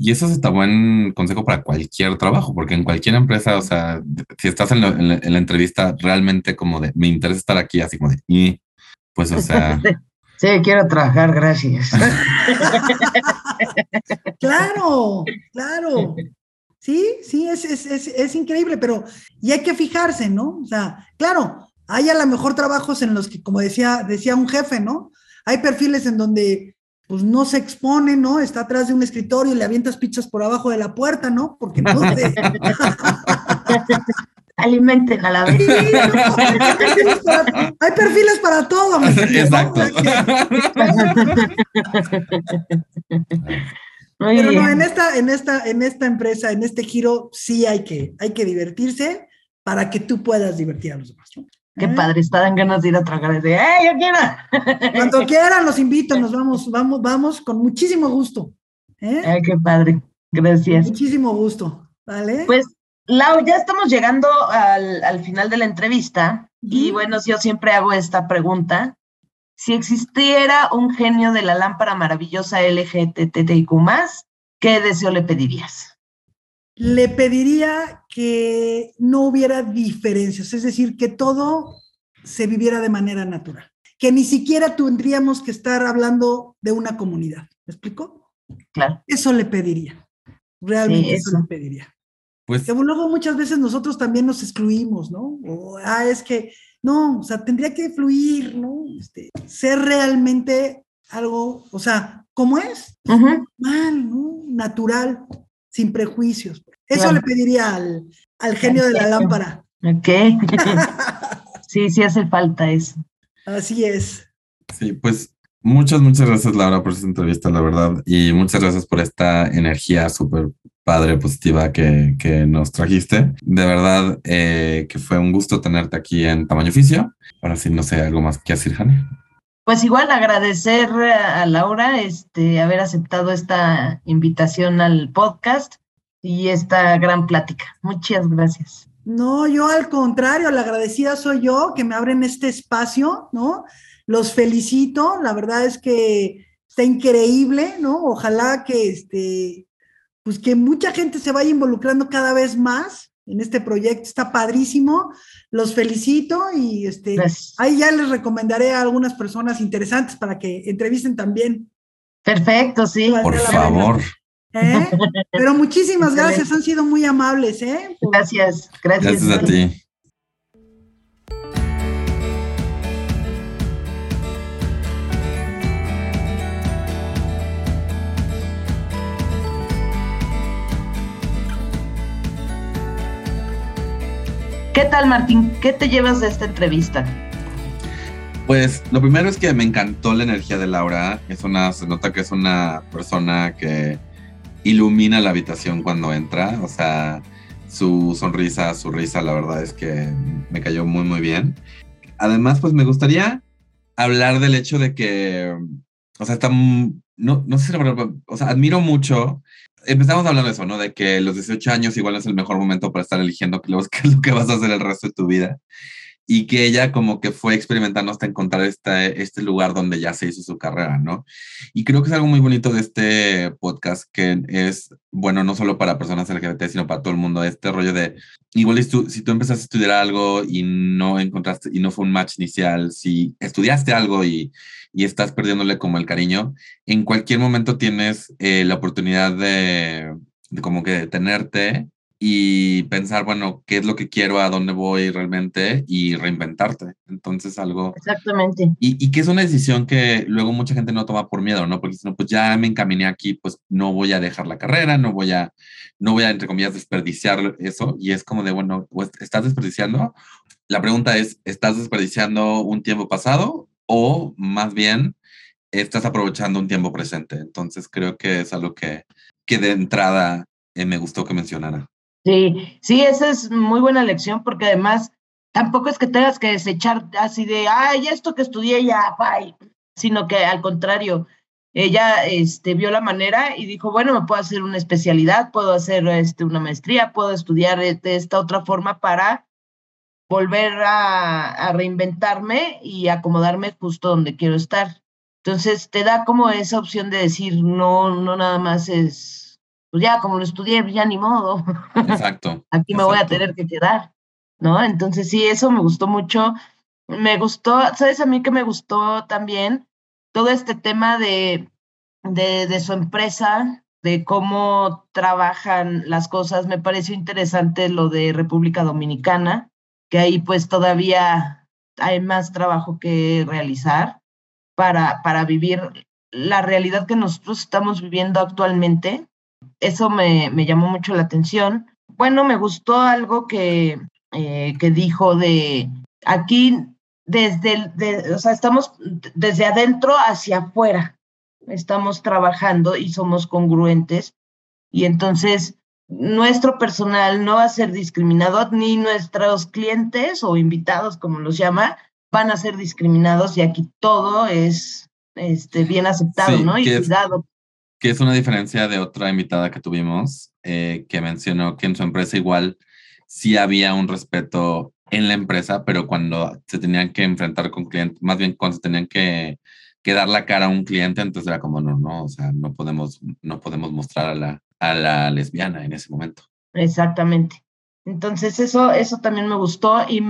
Y eso es hasta buen consejo para cualquier trabajo, porque en cualquier empresa, o sea, si estás en, la, entrevista realmente como de, me interesa estar aquí, así como de, y pues, o sea... *laughs* Sí, quiero trabajar, gracias. *laughs* claro, claro. Sí, sí, es, es, es, es, increíble, pero y hay que fijarse, ¿no? O sea, claro, hay a lo mejor trabajos en los que, como decía, decía un jefe, ¿no? Hay perfiles en donde pues no se expone, ¿no? Está atrás de un escritorio y le avientas pizzas por abajo de la puerta, ¿no? Porque no te... *laughs* Alimenten a la vez. hay, perfiles para, todo. *laughs* Exacto. Pero no, en esta, en esta, en esta empresa, en este giro, sí hay que, hay que divertirse para que tú puedas divertir a los demás. Qué ¿Eh? padre, dan ganas de ir a tragar de, ¡eh, yo quiero! *laughs* Cuando quieran, los invito, nos vamos, vamos, vamos con muchísimo gusto. ¿eh? Ay, qué padre, gracias. Muchísimo gusto, ¿vale? Pues, Lau, ya estamos llegando al, al final de la entrevista y bueno, yo siempre hago esta pregunta si existiera un genio de la lámpara maravillosa LGTTIQ, ¿qué deseo le pedirías? Le pediría que no hubiera diferencias, es decir, que todo se viviera de manera natural, que ni siquiera tendríamos que estar hablando de una comunidad. ¿Me explico? Claro. Eso le pediría. Realmente eso. le pediría. Pues, que luego muchas veces nosotros también nos excluimos, ¿no? O, ah, es que no, o sea, tendría que fluir, ¿no? Este, ser realmente algo, o sea, como es, normal, ¿no? Natural, sin prejuicios. Eso le pediría al, al genio de la lámpara. Ok. *laughs* sí, sí hace falta eso. Así es. Sí, pues muchas, muchas gracias Laura por esta entrevista, la verdad, y muchas gracias por esta energía súper padre, positiva que, que nos trajiste. De verdad eh, que fue un gusto tenerte aquí en Tamaño Oficio. Ahora sí, no sé, algo más que decir, Jani. Pues igual agradecer a Laura este, haber aceptado esta invitación al podcast y esta gran plática. Muchas gracias. No, yo al contrario, la agradecida soy yo que me abren este espacio, ¿no? Los felicito, la verdad es que está increíble, ¿no? Ojalá que este, pues que mucha gente se vaya involucrando cada vez más en este proyecto. Está padrísimo. Los felicito y este, ahí ya les recomendaré a algunas personas interesantes para que entrevisten también. Perfecto, sí. Por favor. ¿Eh? *laughs* Pero muchísimas gracias, han sido muy amables. ¿eh? Gracias, gracias. Gracias a ti. ¿Qué tal, Martín? ¿Qué te llevas de esta entrevista? Pues lo primero es que me encantó la energía de Laura. Es una, se nota que es una persona que ilumina la habitación cuando entra. O sea, su sonrisa, su risa, la verdad es que me cayó muy, muy bien. Además, pues me gustaría hablar del hecho de que, o sea, está, no, no sé si, o sea, admiro mucho empezamos hablando de eso, ¿no? De que los 18 años igual es el mejor momento para estar eligiendo qué es lo que vas a hacer el resto de tu vida. Y que ella como que fue experimentando hasta encontrar este, este lugar donde ya se hizo su carrera, ¿no? Y creo que es algo muy bonito de este podcast, que es, bueno, no solo para personas LGBT, sino para todo el mundo, este rollo de, igual si tú, si tú empezaste a estudiar algo y no encontraste, y no fue un match inicial, si estudiaste algo y y estás perdiéndole como el cariño, en cualquier momento tienes eh, la oportunidad de, como que detenerte y pensar, bueno, qué es lo que quiero, a dónde voy realmente y reinventarte. Entonces, algo. Exactamente. Y, y que es una decisión que luego mucha gente no toma por miedo, ¿no? Porque si no, pues ya me encaminé aquí, pues no voy a dejar la carrera, no voy a, no voy a, entre comillas, desperdiciar eso. Y es como de, bueno, pues, ¿estás desperdiciando? La pregunta es, ¿estás desperdiciando un tiempo pasado o más bien estás aprovechando un tiempo presente? Entonces, creo que es algo que, que de entrada eh, me gustó que mencionara. Sí, sí, esa es muy buena lección porque además tampoco es que tengas que desechar así de, ay, esto que estudié ya, bye, sino que al contrario, ella este, vio la manera y dijo, bueno, me puedo hacer una especialidad, puedo hacer este, una maestría, puedo estudiar de esta otra forma para volver a, a reinventarme y acomodarme justo donde quiero estar. Entonces te da como esa opción de decir, no, no nada más es pues ya como lo estudié, ya ni modo. Exacto. *laughs* Aquí me voy a tener que quedar, ¿no? Entonces sí, eso me gustó mucho. Me gustó, ¿sabes a mí que me gustó también? Todo este tema de, de, de su empresa, de cómo trabajan las cosas. Me pareció interesante lo de República Dominicana, que ahí pues todavía hay más trabajo que realizar para, para vivir la realidad que nosotros estamos viviendo actualmente eso me, me llamó mucho la atención. Bueno, me gustó algo que, eh, que dijo de aquí desde, el, o sea, estamos desde adentro hacia afuera, estamos trabajando y somos congruentes y entonces nuestro personal no va a ser discriminado, ni nuestros clientes o invitados, como los llama, van a ser discriminados y aquí todo es este, bien aceptado, ¿no? Y cuidado que es una diferencia de otra invitada que tuvimos, eh, que mencionó que en su empresa igual sí había un respeto en la empresa, pero cuando se tenían que enfrentar con clientes, más bien cuando se tenían que, que, dar la cara a un cliente, entonces era como, no, no, o sea, no podemos, no podemos mostrar a la, a la lesbiana en ese momento. Exactamente. Entonces eso, eso también me gustó y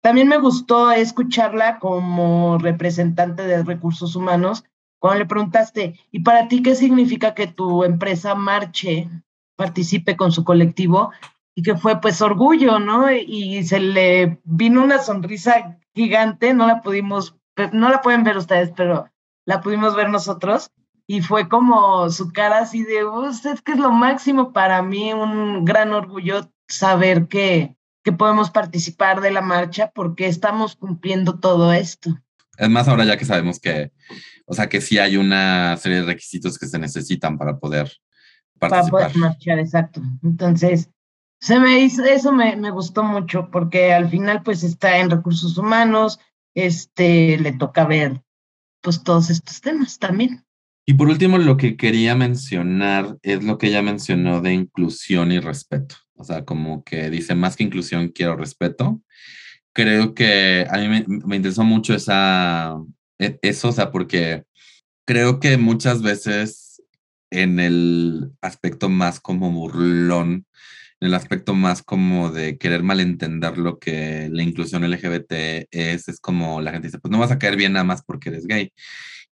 también me gustó escucharla como representante de recursos humanos, cuando le preguntaste, ¿y para ti qué significa que tu empresa marche, participe con su colectivo? Y que fue pues orgullo, ¿no? Y se le vino una sonrisa gigante, no la pudimos, no la pueden ver ustedes, pero la pudimos ver nosotros. Y fue como su cara así de, usted que es lo máximo para mí, un gran orgullo saber que, que podemos participar de la marcha porque estamos cumpliendo todo esto. Es más, ahora ya que sabemos que o sea que sí hay una serie de requisitos que se necesitan para poder participar. Para poder marchar, exacto. Entonces, se me hizo, eso me, me gustó mucho porque al final pues está en recursos humanos, este, le toca ver pues todos estos temas también. Y por último, lo que quería mencionar es lo que ella mencionó de inclusión y respeto. O sea, como que dice, más que inclusión, quiero respeto. Creo que a mí me, me interesó mucho esa, e, eso, o sea, porque creo que muchas veces en el aspecto más como burlón, en el aspecto más como de querer malentender lo que la inclusión LGBT es, es como la gente dice, pues no vas a caer bien nada más porque eres gay.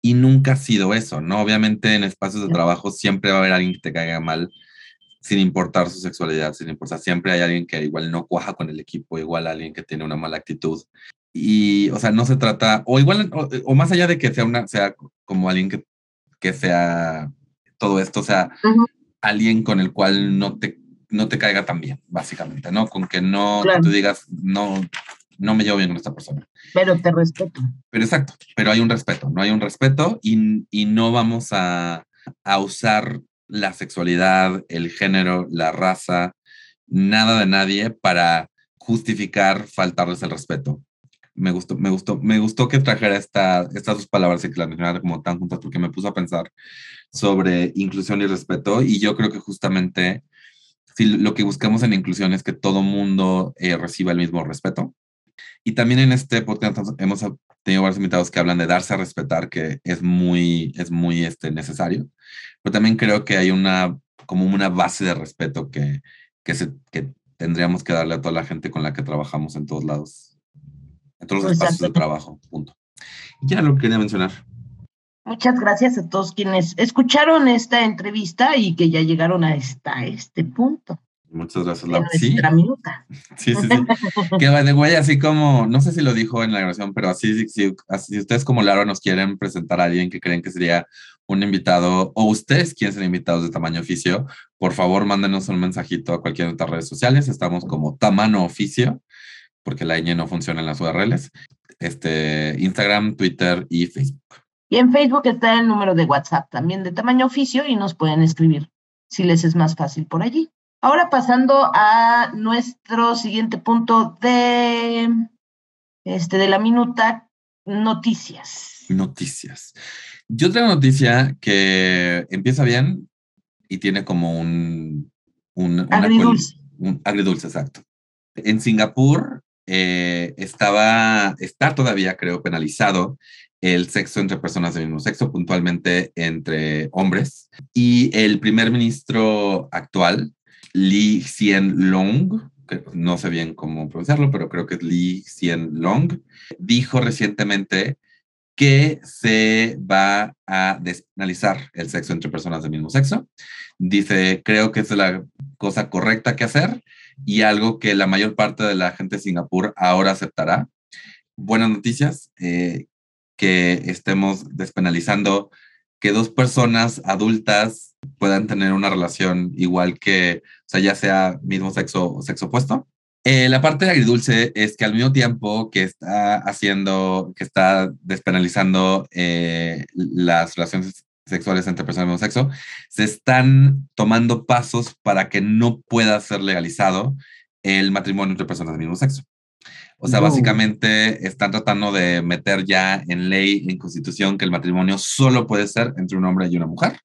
Y nunca ha sido eso, ¿no? Obviamente en espacios de trabajo siempre va a haber alguien que te caiga mal, sin importar su sexualidad, sin importar, siempre hay alguien que igual no cuaja con el equipo, igual alguien que tiene una mala actitud. Y, o sea, no se trata, o igual, o, más allá de que sea una, sea como alguien que, que sea todo esto, o sea, alguien con el cual no te, no te caiga tan bien, básicamente, ¿no? Con que no, tú digas, no, no me llevo bien con esta persona. Pero te respeto. Pero exacto, pero hay un respeto, no hay un respeto y, y no vamos a, a usar la sexualidad, el género, la raza, nada de nadie para justificar faltarles el respeto. Me gustó, me gustó, me gustó que trajera esta, estas dos palabras y que las mencionara como tan juntas porque me puso a pensar sobre inclusión y respeto. Y yo creo que justamente si lo que buscamos en inclusión es que todo mundo eh, reciba el mismo respeto. Y también en este podcast hemos tenido varios invitados que hablan de darse a respetar, que es muy, es muy este, necesario, pero también creo que hay una, como una base de respeto que, que, se, que tendríamos que darle a toda la gente con la que trabajamos en todos lados en todos los espacios de trabajo. Punto. ya lo quería mencionar. Muchas gracias a todos quienes escucharon esta entrevista y que ya llegaron a, esta, este punto. Muchas gracias, de Lau. Sí, *laughs* sí, sí, sí. que va de güey, así como, no sé si lo dijo en la grabación, pero así, si, si, así, si ustedes como Laura nos quieren presentar a alguien que creen que sería un invitado, o ustedes quieren ser invitados de tamaño oficio, por favor, mándenos un mensajito a cualquiera de nuestras redes sociales. Estamos como Tamano Oficio, porque la ñ no funciona en las URLs. Este, Instagram, Twitter y Facebook. Y en Facebook está el número de WhatsApp también de tamaño oficio y nos pueden escribir si les es más fácil por allí. Ahora pasando a nuestro siguiente punto de, este, de la minuta, noticias. Noticias. Yo tengo noticia que empieza bien y tiene como un... un Agridulce. un agridulce, exacto. En Singapur eh, estaba, está todavía, creo, penalizado el sexo entre personas del mismo sexo, puntualmente entre hombres. Y el primer ministro actual, Lee Hsien Loong, que no sé bien cómo pronunciarlo, pero creo que es Lee Hsien Loong, dijo recientemente que se va a despenalizar el sexo entre personas del mismo sexo. Dice, creo que es la cosa correcta que hacer y algo que la mayor parte de la gente de Singapur ahora aceptará. Buenas noticias, eh, que estemos despenalizando que dos personas adultas puedan tener una relación igual que, o sea, ya sea mismo sexo o sexo opuesto. Eh, la parte agridulce es que al mismo tiempo que está haciendo, que está despenalizando eh, las relaciones sexuales entre personas del mismo sexo, se están tomando pasos para que no pueda ser legalizado el matrimonio entre personas del mismo sexo. O sea, Wow. básicamente están tratando de meter ya en ley, en constitución, que el matrimonio solo puede ser entre un hombre y una mujer.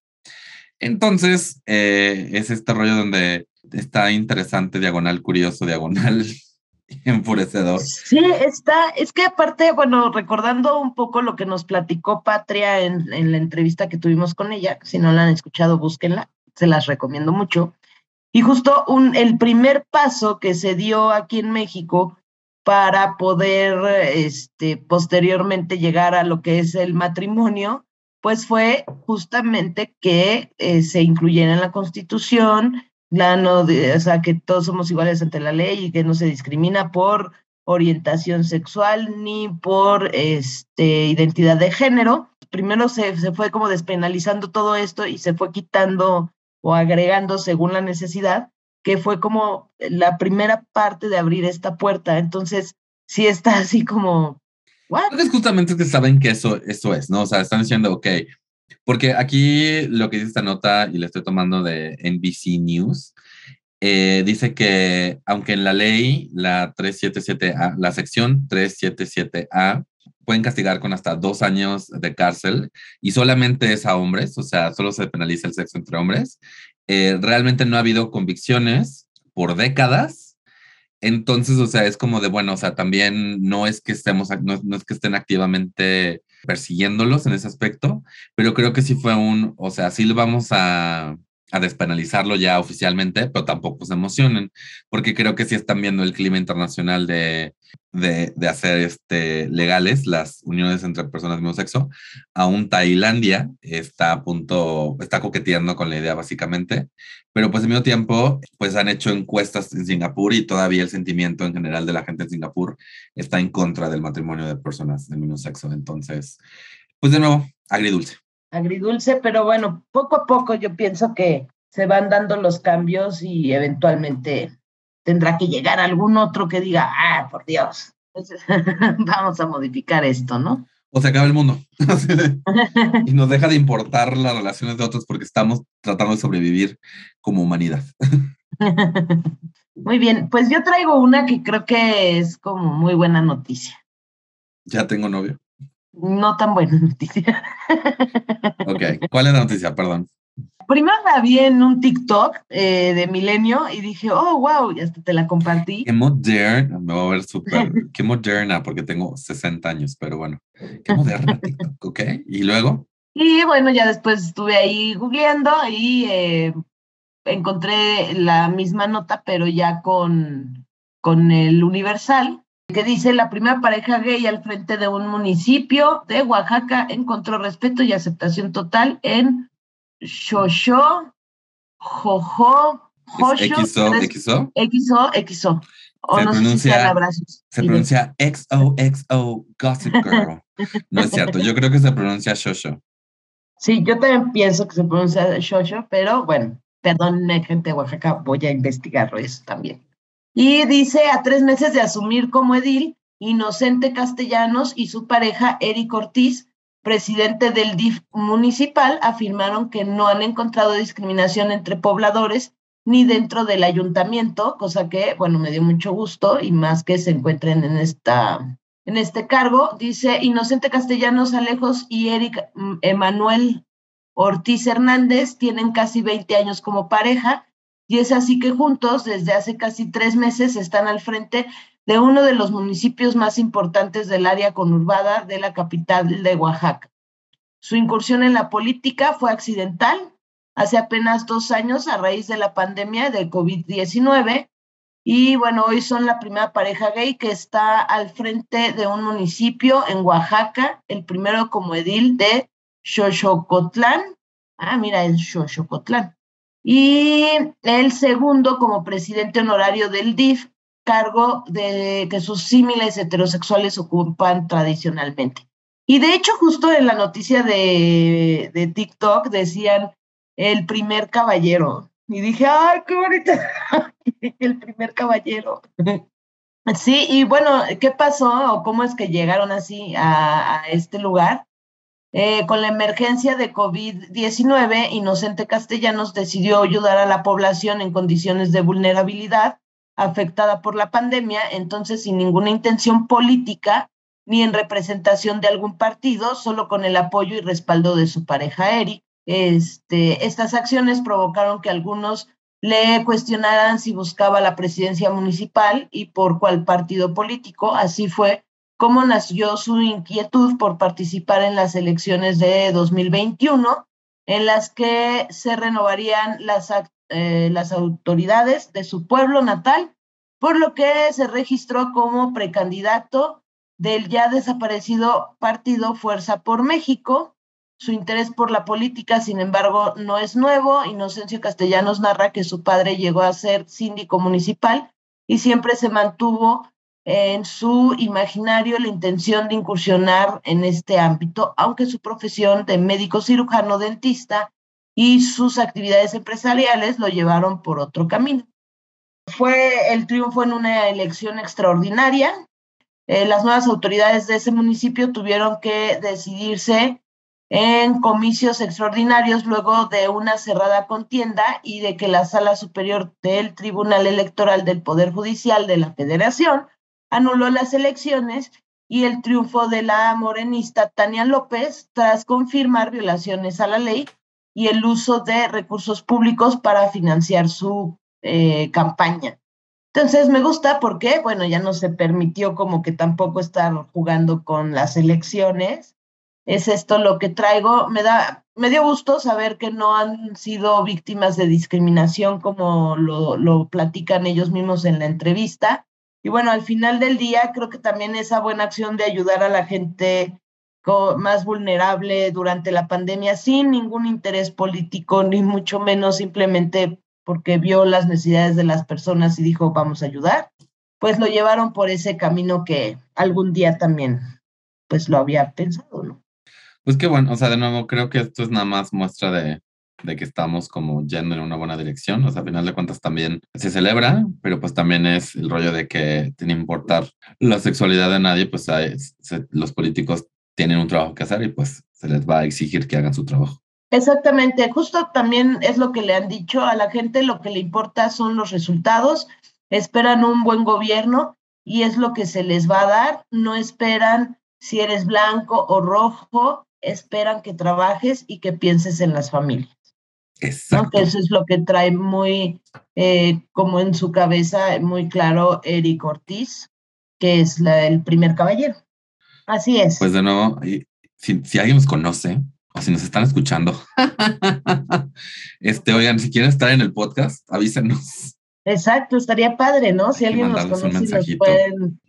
Entonces, eh, es este rollo donde está interesante, diagonal, curioso, diagonal, *laughs* enfurecedor. Sí, está, es que aparte, bueno, recordando un poco lo que nos platicó Patria en, en la entrevista que tuvimos con ella, si no la han escuchado, búsquenla, se las recomiendo mucho. Y justo un, el primer paso que se dio aquí en México para poder este, posteriormente llegar a lo que es el matrimonio, pues fue justamente que eh, se incluyera en la Constitución la no de- o sea, que todos somos iguales ante la ley y que no se discrimina por orientación sexual ni por este, identidad de género. Primero se, se fue como despenalizando todo esto y se fue quitando o agregando según la necesidad, que fue como la primera parte de abrir esta puerta. Entonces, sí está así como, ¿what? Entonces, justamente es que saben que eso, eso es, ¿no? O sea, están diciendo, ok, porque aquí lo que dice esta nota, y le estoy tomando de NBC News, eh, dice que aunque en la ley, la 377A, la sección 377A, pueden castigar con hasta dos años de cárcel y solamente es a hombres, o sea, solo se penaliza el sexo entre hombres. eh, realmente no ha habido convicciones por décadas. Entonces, o sea, es como de, bueno, o sea, también no es que estemos, no, no es que estén activamente persiguiéndolos en ese aspecto, pero creo que sí fue un, o sea, sí lo vamos a, a despenalizarlo ya oficialmente, pero tampoco se emocionen, porque creo que sí están viendo el clima internacional de, de, de hacer este, legales las uniones entre personas del mismo sexo. Aún Tailandia está a punto, está coqueteando con la idea básicamente, pero pues al mismo tiempo, pues han hecho encuestas en Singapur y todavía el sentimiento en general de la gente en Singapur está en contra del matrimonio de personas del mismo sexo. Entonces, pues de nuevo, agridulce. Agridulce, pero bueno, poco a poco yo pienso que se van dando los cambios y eventualmente tendrá que llegar algún otro que diga, ah, por Dios, entonces *laughs* vamos a modificar esto, ¿no? O se acaba el mundo. *laughs* y nos deja de importar las relaciones de otros porque estamos tratando de sobrevivir como humanidad. *laughs* Muy bien, pues yo traigo una que creo que es como muy buena noticia. Ya tengo novio. No tan buena *laughs* noticia. Ok, ¿cuál es la noticia? Perdón. Primero la vi en un TikTok eh, de Milenio y dije, oh, wow, y hasta te la compartí. Qué moderna, me va a ver súper, qué moderna, porque tengo 60 años, pero bueno, qué moderna TikTok, *laughs* ¿ok? Y luego, Y bueno, ya después estuve ahí googleando y eh, encontré la misma nota, pero ya con, con el Universal, que dice, la primera pareja gay al frente de un municipio de Oaxaca encontró respeto y aceptación total en Xoxó, Jojo, XO, XO. XO, XO. O se no pronuncia, se pronuncia XOXO Gossip Girl. no es cierto, yo creo que se pronuncia Shosho. Sí, yo también pienso que se pronuncia Shosho, pero bueno, perdónenme, gente de Oaxaca, voy a investigarlo eso también. Y dice, a tres meses de asumir como edil, Inocente Castellanos y su pareja Eric Ortiz, presidente del DIF municipal, afirmaron que no han encontrado discriminación entre pobladores ni dentro del ayuntamiento, cosa que, bueno, me dio mucho gusto y más que se encuentren en esta en este cargo. Dice Inocente Castellanos Alejos y Eric mm, Emanuel Ortiz Hernández tienen casi 20 años como pareja y es así que juntos desde hace casi tres meses están al frente de uno de los municipios más importantes del área conurbada de la capital de Oaxaca. Su incursión en la política fue accidental, hace apenas dos años a raíz de la pandemia de COVID-19. Y bueno, hoy son la primera pareja gay que está al frente de un municipio en Oaxaca, el primero como edil de Xochocotlán. Ah, mira, es Xochocotlán. Y el segundo como presidente honorario del DIF, cargo de que sus símiles heterosexuales ocupan tradicionalmente. Y de hecho, justo en la noticia de, de TikTok decían el primer caballero. Y dije, ¡ay, qué bonito! *laughs* el primer caballero. sí, y bueno, ¿qué pasó o cómo es que llegaron así a, este lugar? Eh, con la emergencia de COVID-19, Inocente Castellanos decidió ayudar a la población en condiciones de vulnerabilidad afectada por la pandemia, entonces sin ninguna intención política ni en representación de algún partido, solo con el apoyo y respaldo de su pareja Eric. Este, estas acciones provocaron que algunos le cuestionaran si buscaba la presidencia municipal y por cuál partido político. Así fue como nació su inquietud por participar en las elecciones de 2021, en las que se renovarían eh, las autoridades de su pueblo natal, por lo que se registró como precandidato del ya desaparecido partido Fuerza por México, su interés por la política, sin embargo, no es nuevo. Inocencio Castellanos narra que su padre llegó a ser síndico municipal y siempre se mantuvo en su imaginario la intención de incursionar en este ámbito, aunque su profesión de médico cirujano dentista y sus actividades empresariales lo llevaron por otro camino. Fue el triunfo en una elección extraordinaria. Eh, las nuevas autoridades de ese municipio tuvieron que decidirse en comicios extraordinarios luego de una cerrada contienda y de que la Sala Superior del Tribunal Electoral del Poder Judicial de la Federación anuló las elecciones y el triunfo de la morenista Tania López tras confirmar violaciones a la ley y el uso de recursos públicos para financiar su eh, campaña. Entonces me gusta porque, bueno, ya no se permitió como que tampoco estar jugando con las elecciones es esto lo que traigo. Me da, me dio gusto saber que no han sido víctimas de discriminación como lo, lo platican ellos mismos en la entrevista. Y bueno, al final del día creo que también esa buena acción de ayudar a la gente más vulnerable durante la pandemia sin ningún interés político, ni mucho menos simplemente porque vio las necesidades de las personas y dijo vamos a ayudar, pues lo llevaron por ese camino que algún día también pues lo había pensado, ¿no? Pues qué bueno, o sea, de nuevo, creo que esto es nada más muestra de, de que estamos como yendo en una buena dirección. O sea, a final de cuentas también se celebra, pero pues también es el rollo de que tiene importar la sexualidad de nadie, pues los políticos tienen un trabajo que hacer y pues se les va a exigir que hagan su trabajo. Exactamente, justo también es lo que le han dicho a la gente, lo que le importa son los resultados, esperan un buen gobierno y es lo que se les va a dar, no esperan si eres blanco o rojo, esperan que trabajes y que pienses en las familias. Exacto. eso es lo que trae muy, eh, como en su cabeza, muy claro Eric Ortiz, que es el primer caballero. Así es. Pues de nuevo, si, si alguien nos conoce o si nos están escuchando, *laughs* este, oigan, si quieren estar en el podcast, avísenos. Exacto, estaría padre, ¿no? Si alguien nos conoce, nos pueden.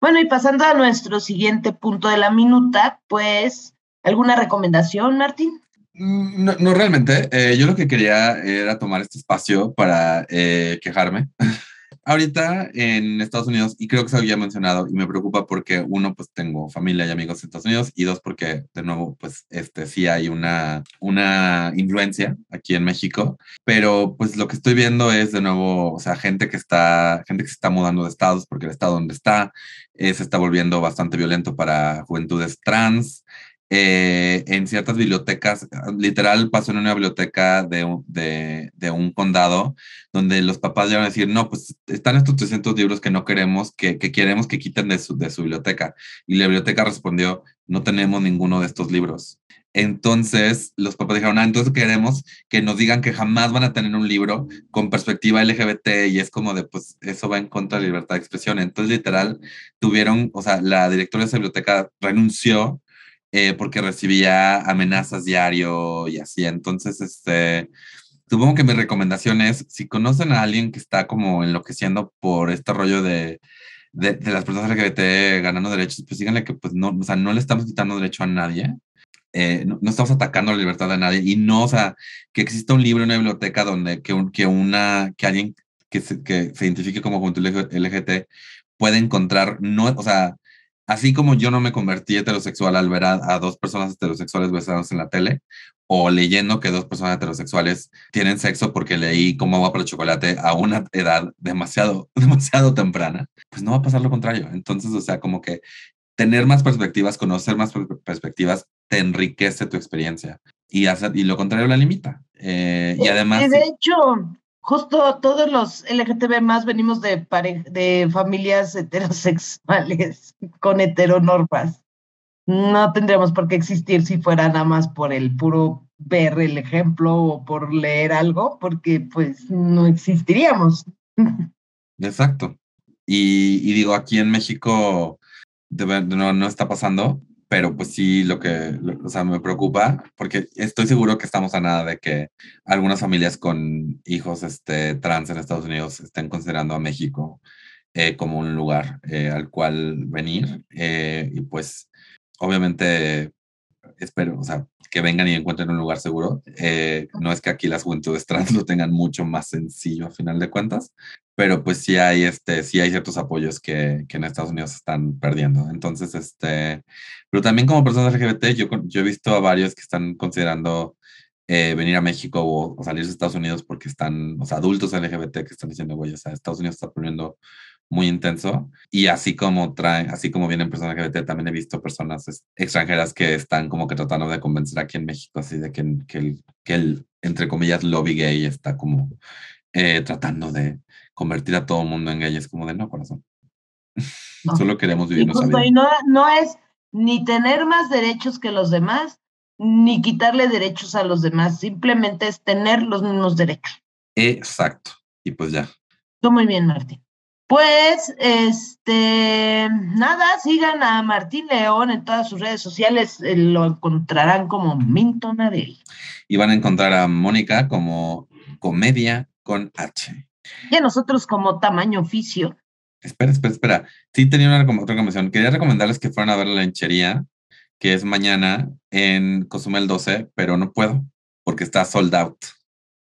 Bueno, y pasando a nuestro siguiente punto de la minuta, pues ¿Alguna recomendación, Martín? Mm, no, realmente. Eh, yo lo que quería era tomar este espacio para eh, quejarme. *laughs* Ahorita en Estados Unidos, y creo que se había mencionado, y me preocupa porque uno, pues tengo familia y amigos en Estados Unidos, y dos, porque de nuevo, pues este sí hay una, una influencia aquí en México, pero pues lo que estoy viendo es de nuevo, o sea, gente que está, gente que se está mudando de estados porque el estado donde está eh, se está volviendo bastante violento para juventudes trans, eh, en ciertas bibliotecas, literal pasó en una biblioteca de, de, un condado, donde los papás llegaron a decir, no, pues están estos 300 libros que no queremos, que, que queremos que quiten de su, de su biblioteca. Y la biblioteca respondió, no tenemos ninguno de estos libros. Entonces los papás dijeron, ah, entonces queremos que nos digan que jamás van a tener un libro con perspectiva LGBT y es como de, pues eso va en contra de libertad de expresión. Entonces literal tuvieron, o sea, la directora de esa biblioteca renunció eh, porque recibía amenazas diario y así. Entonces, este, supongo que mi recomendación es, si conocen a alguien que está como enloqueciendo por este rollo de, de, de las personas LGBT ganando derechos, pues díganle que pues no, o sea, no le estamos quitando derecho a nadie. Eh, no, no, estamos atacando la libertad de nadie y no, o sea, que exista un libro una biblioteca donde que, un, que una, que alguien que se, que se identifique como juventud LGBT puede encontrar, no, o sea, Así como yo no me convertí heterosexual al ver a, dos personas heterosexuales besados en la tele o leyendo que dos personas heterosexuales tienen sexo porque leí cómo agua para el chocolate a una edad demasiado, *laughs* demasiado temprana, pues no va a pasar lo contrario. Entonces, o sea, como que tener más perspectivas, conocer más perspectivas, te enriquece tu experiencia y, hace, y lo contrario la limita. Eh, y además... De hecho, justo todos los LGTB más venimos de, de familias heterosexuales *laughs* con heteronormas. No tendríamos por qué existir si fuera nada más por el puro ver el ejemplo o por leer algo, porque pues no existiríamos. *laughs* Exacto. Y, digo, aquí en México no, no está pasando, pero pues sí, lo que, o sea, me preocupa, porque estoy seguro que estamos a nada de que algunas familias con hijos este, trans en Estados Unidos estén considerando a México eh, como un lugar eh, al cual venir. Eh, y pues, obviamente, espero, o sea, que vengan y encuentren un lugar seguro. no es que aquí las juventudes trans lo tengan mucho más sencillo a final de cuentas, pero pues sí hay, este, sí hay ciertos apoyos que, que en Estados Unidos están perdiendo. Entonces, este, pero también como personas LGBT, yo, yo he visto a varios que están considerando eh, venir a México o, o, de Estados Unidos porque están, o sea, adultos LGBT que están diciendo, güey, o sea, Estados Unidos está poniendo muy intenso y así como traen, así como vienen personas LGBT, también he visto personas extranjeras que están como que tratando de convencer aquí en México, así de que, que, el, que el, entre comillas, lobby gay está como eh, tratando de, convertir a todo el mundo en gays, como de no, corazón. Solo queremos vivir nuestra vida. Y no, no es ni tener más derechos que los demás, ni quitarle derechos a los demás, simplemente es tener los mismos derechos. Exacto. Y pues ya. Muy bien, Martín. Pues, este, nada, sigan a Martín León en todas sus redes sociales, eh, lo encontrarán como Minton Adel. Y van a encontrar a Mónica como Comedia con H. Y a nosotros como tamaño oficio. Espera, espera, espera. Sí tenía una otra recomendación. Quería recomendarles que fueran a ver la lenchería, que es mañana en Cozumel 12, pero no puedo porque está sold out.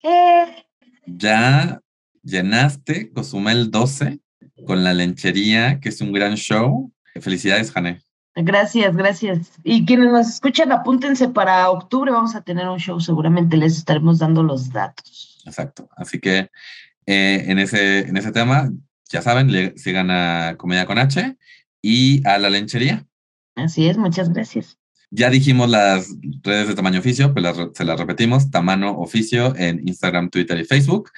¿Qué? Ya llenaste Cozumel 12 con la lenchería, que es un gran show. Felicidades, Jane. Gracias, gracias. Y quienes nos escuchan, apúntense para octubre, vamos a tener un show, seguramente les estaremos dando los datos. Exacto. Así que eh, en, ese, en ese tema, ya saben, le sigan a Comedia con H y a la lenchería. Así es, muchas gracias. Ya dijimos las redes de tamaño oficio, pues se las repetimos, tamaño oficio en Instagram, Twitter y Facebook.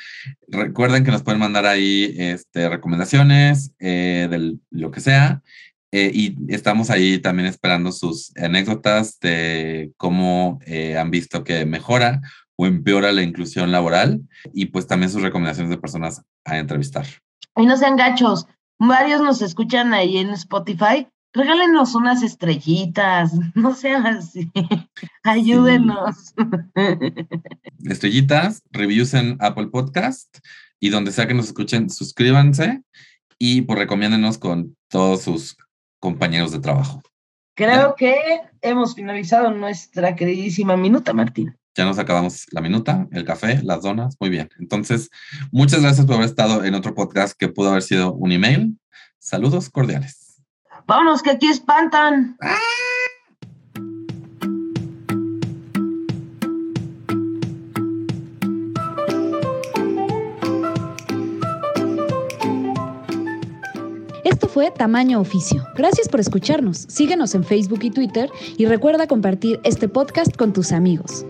Recuerden que nos pueden mandar ahí este, recomendaciones eh, de lo que sea. Eh, y estamos ahí también esperando sus anécdotas de cómo han visto que mejora o empeora la inclusión laboral y pues también sus recomendaciones de personas a entrevistar. Y no sean gachos, varios nos escuchan ahí en Spotify. Regálenos unas estrellitas, *laughs* no sean así. *laughs* Ayúdenos. *laughs* Estrellitas, reviews en Apple Podcast y donde sea que nos escuchen, suscríbanse y pues recomiéndenos con todos sus compañeros de trabajo. Creo que hemos finalizado nuestra queridísima minuta, Martín. Ya nos acabamos la minuta, el café, las donas, muy bien. Entonces, muchas gracias por haber estado en otro podcast que pudo haber sido un email. Saludos cordiales. Vámonos, que aquí espantan. Esto fue Tamaño Oficio. Gracias por escucharnos. Síguenos en Facebook y Twitter y recuerda compartir este podcast con tus amigos.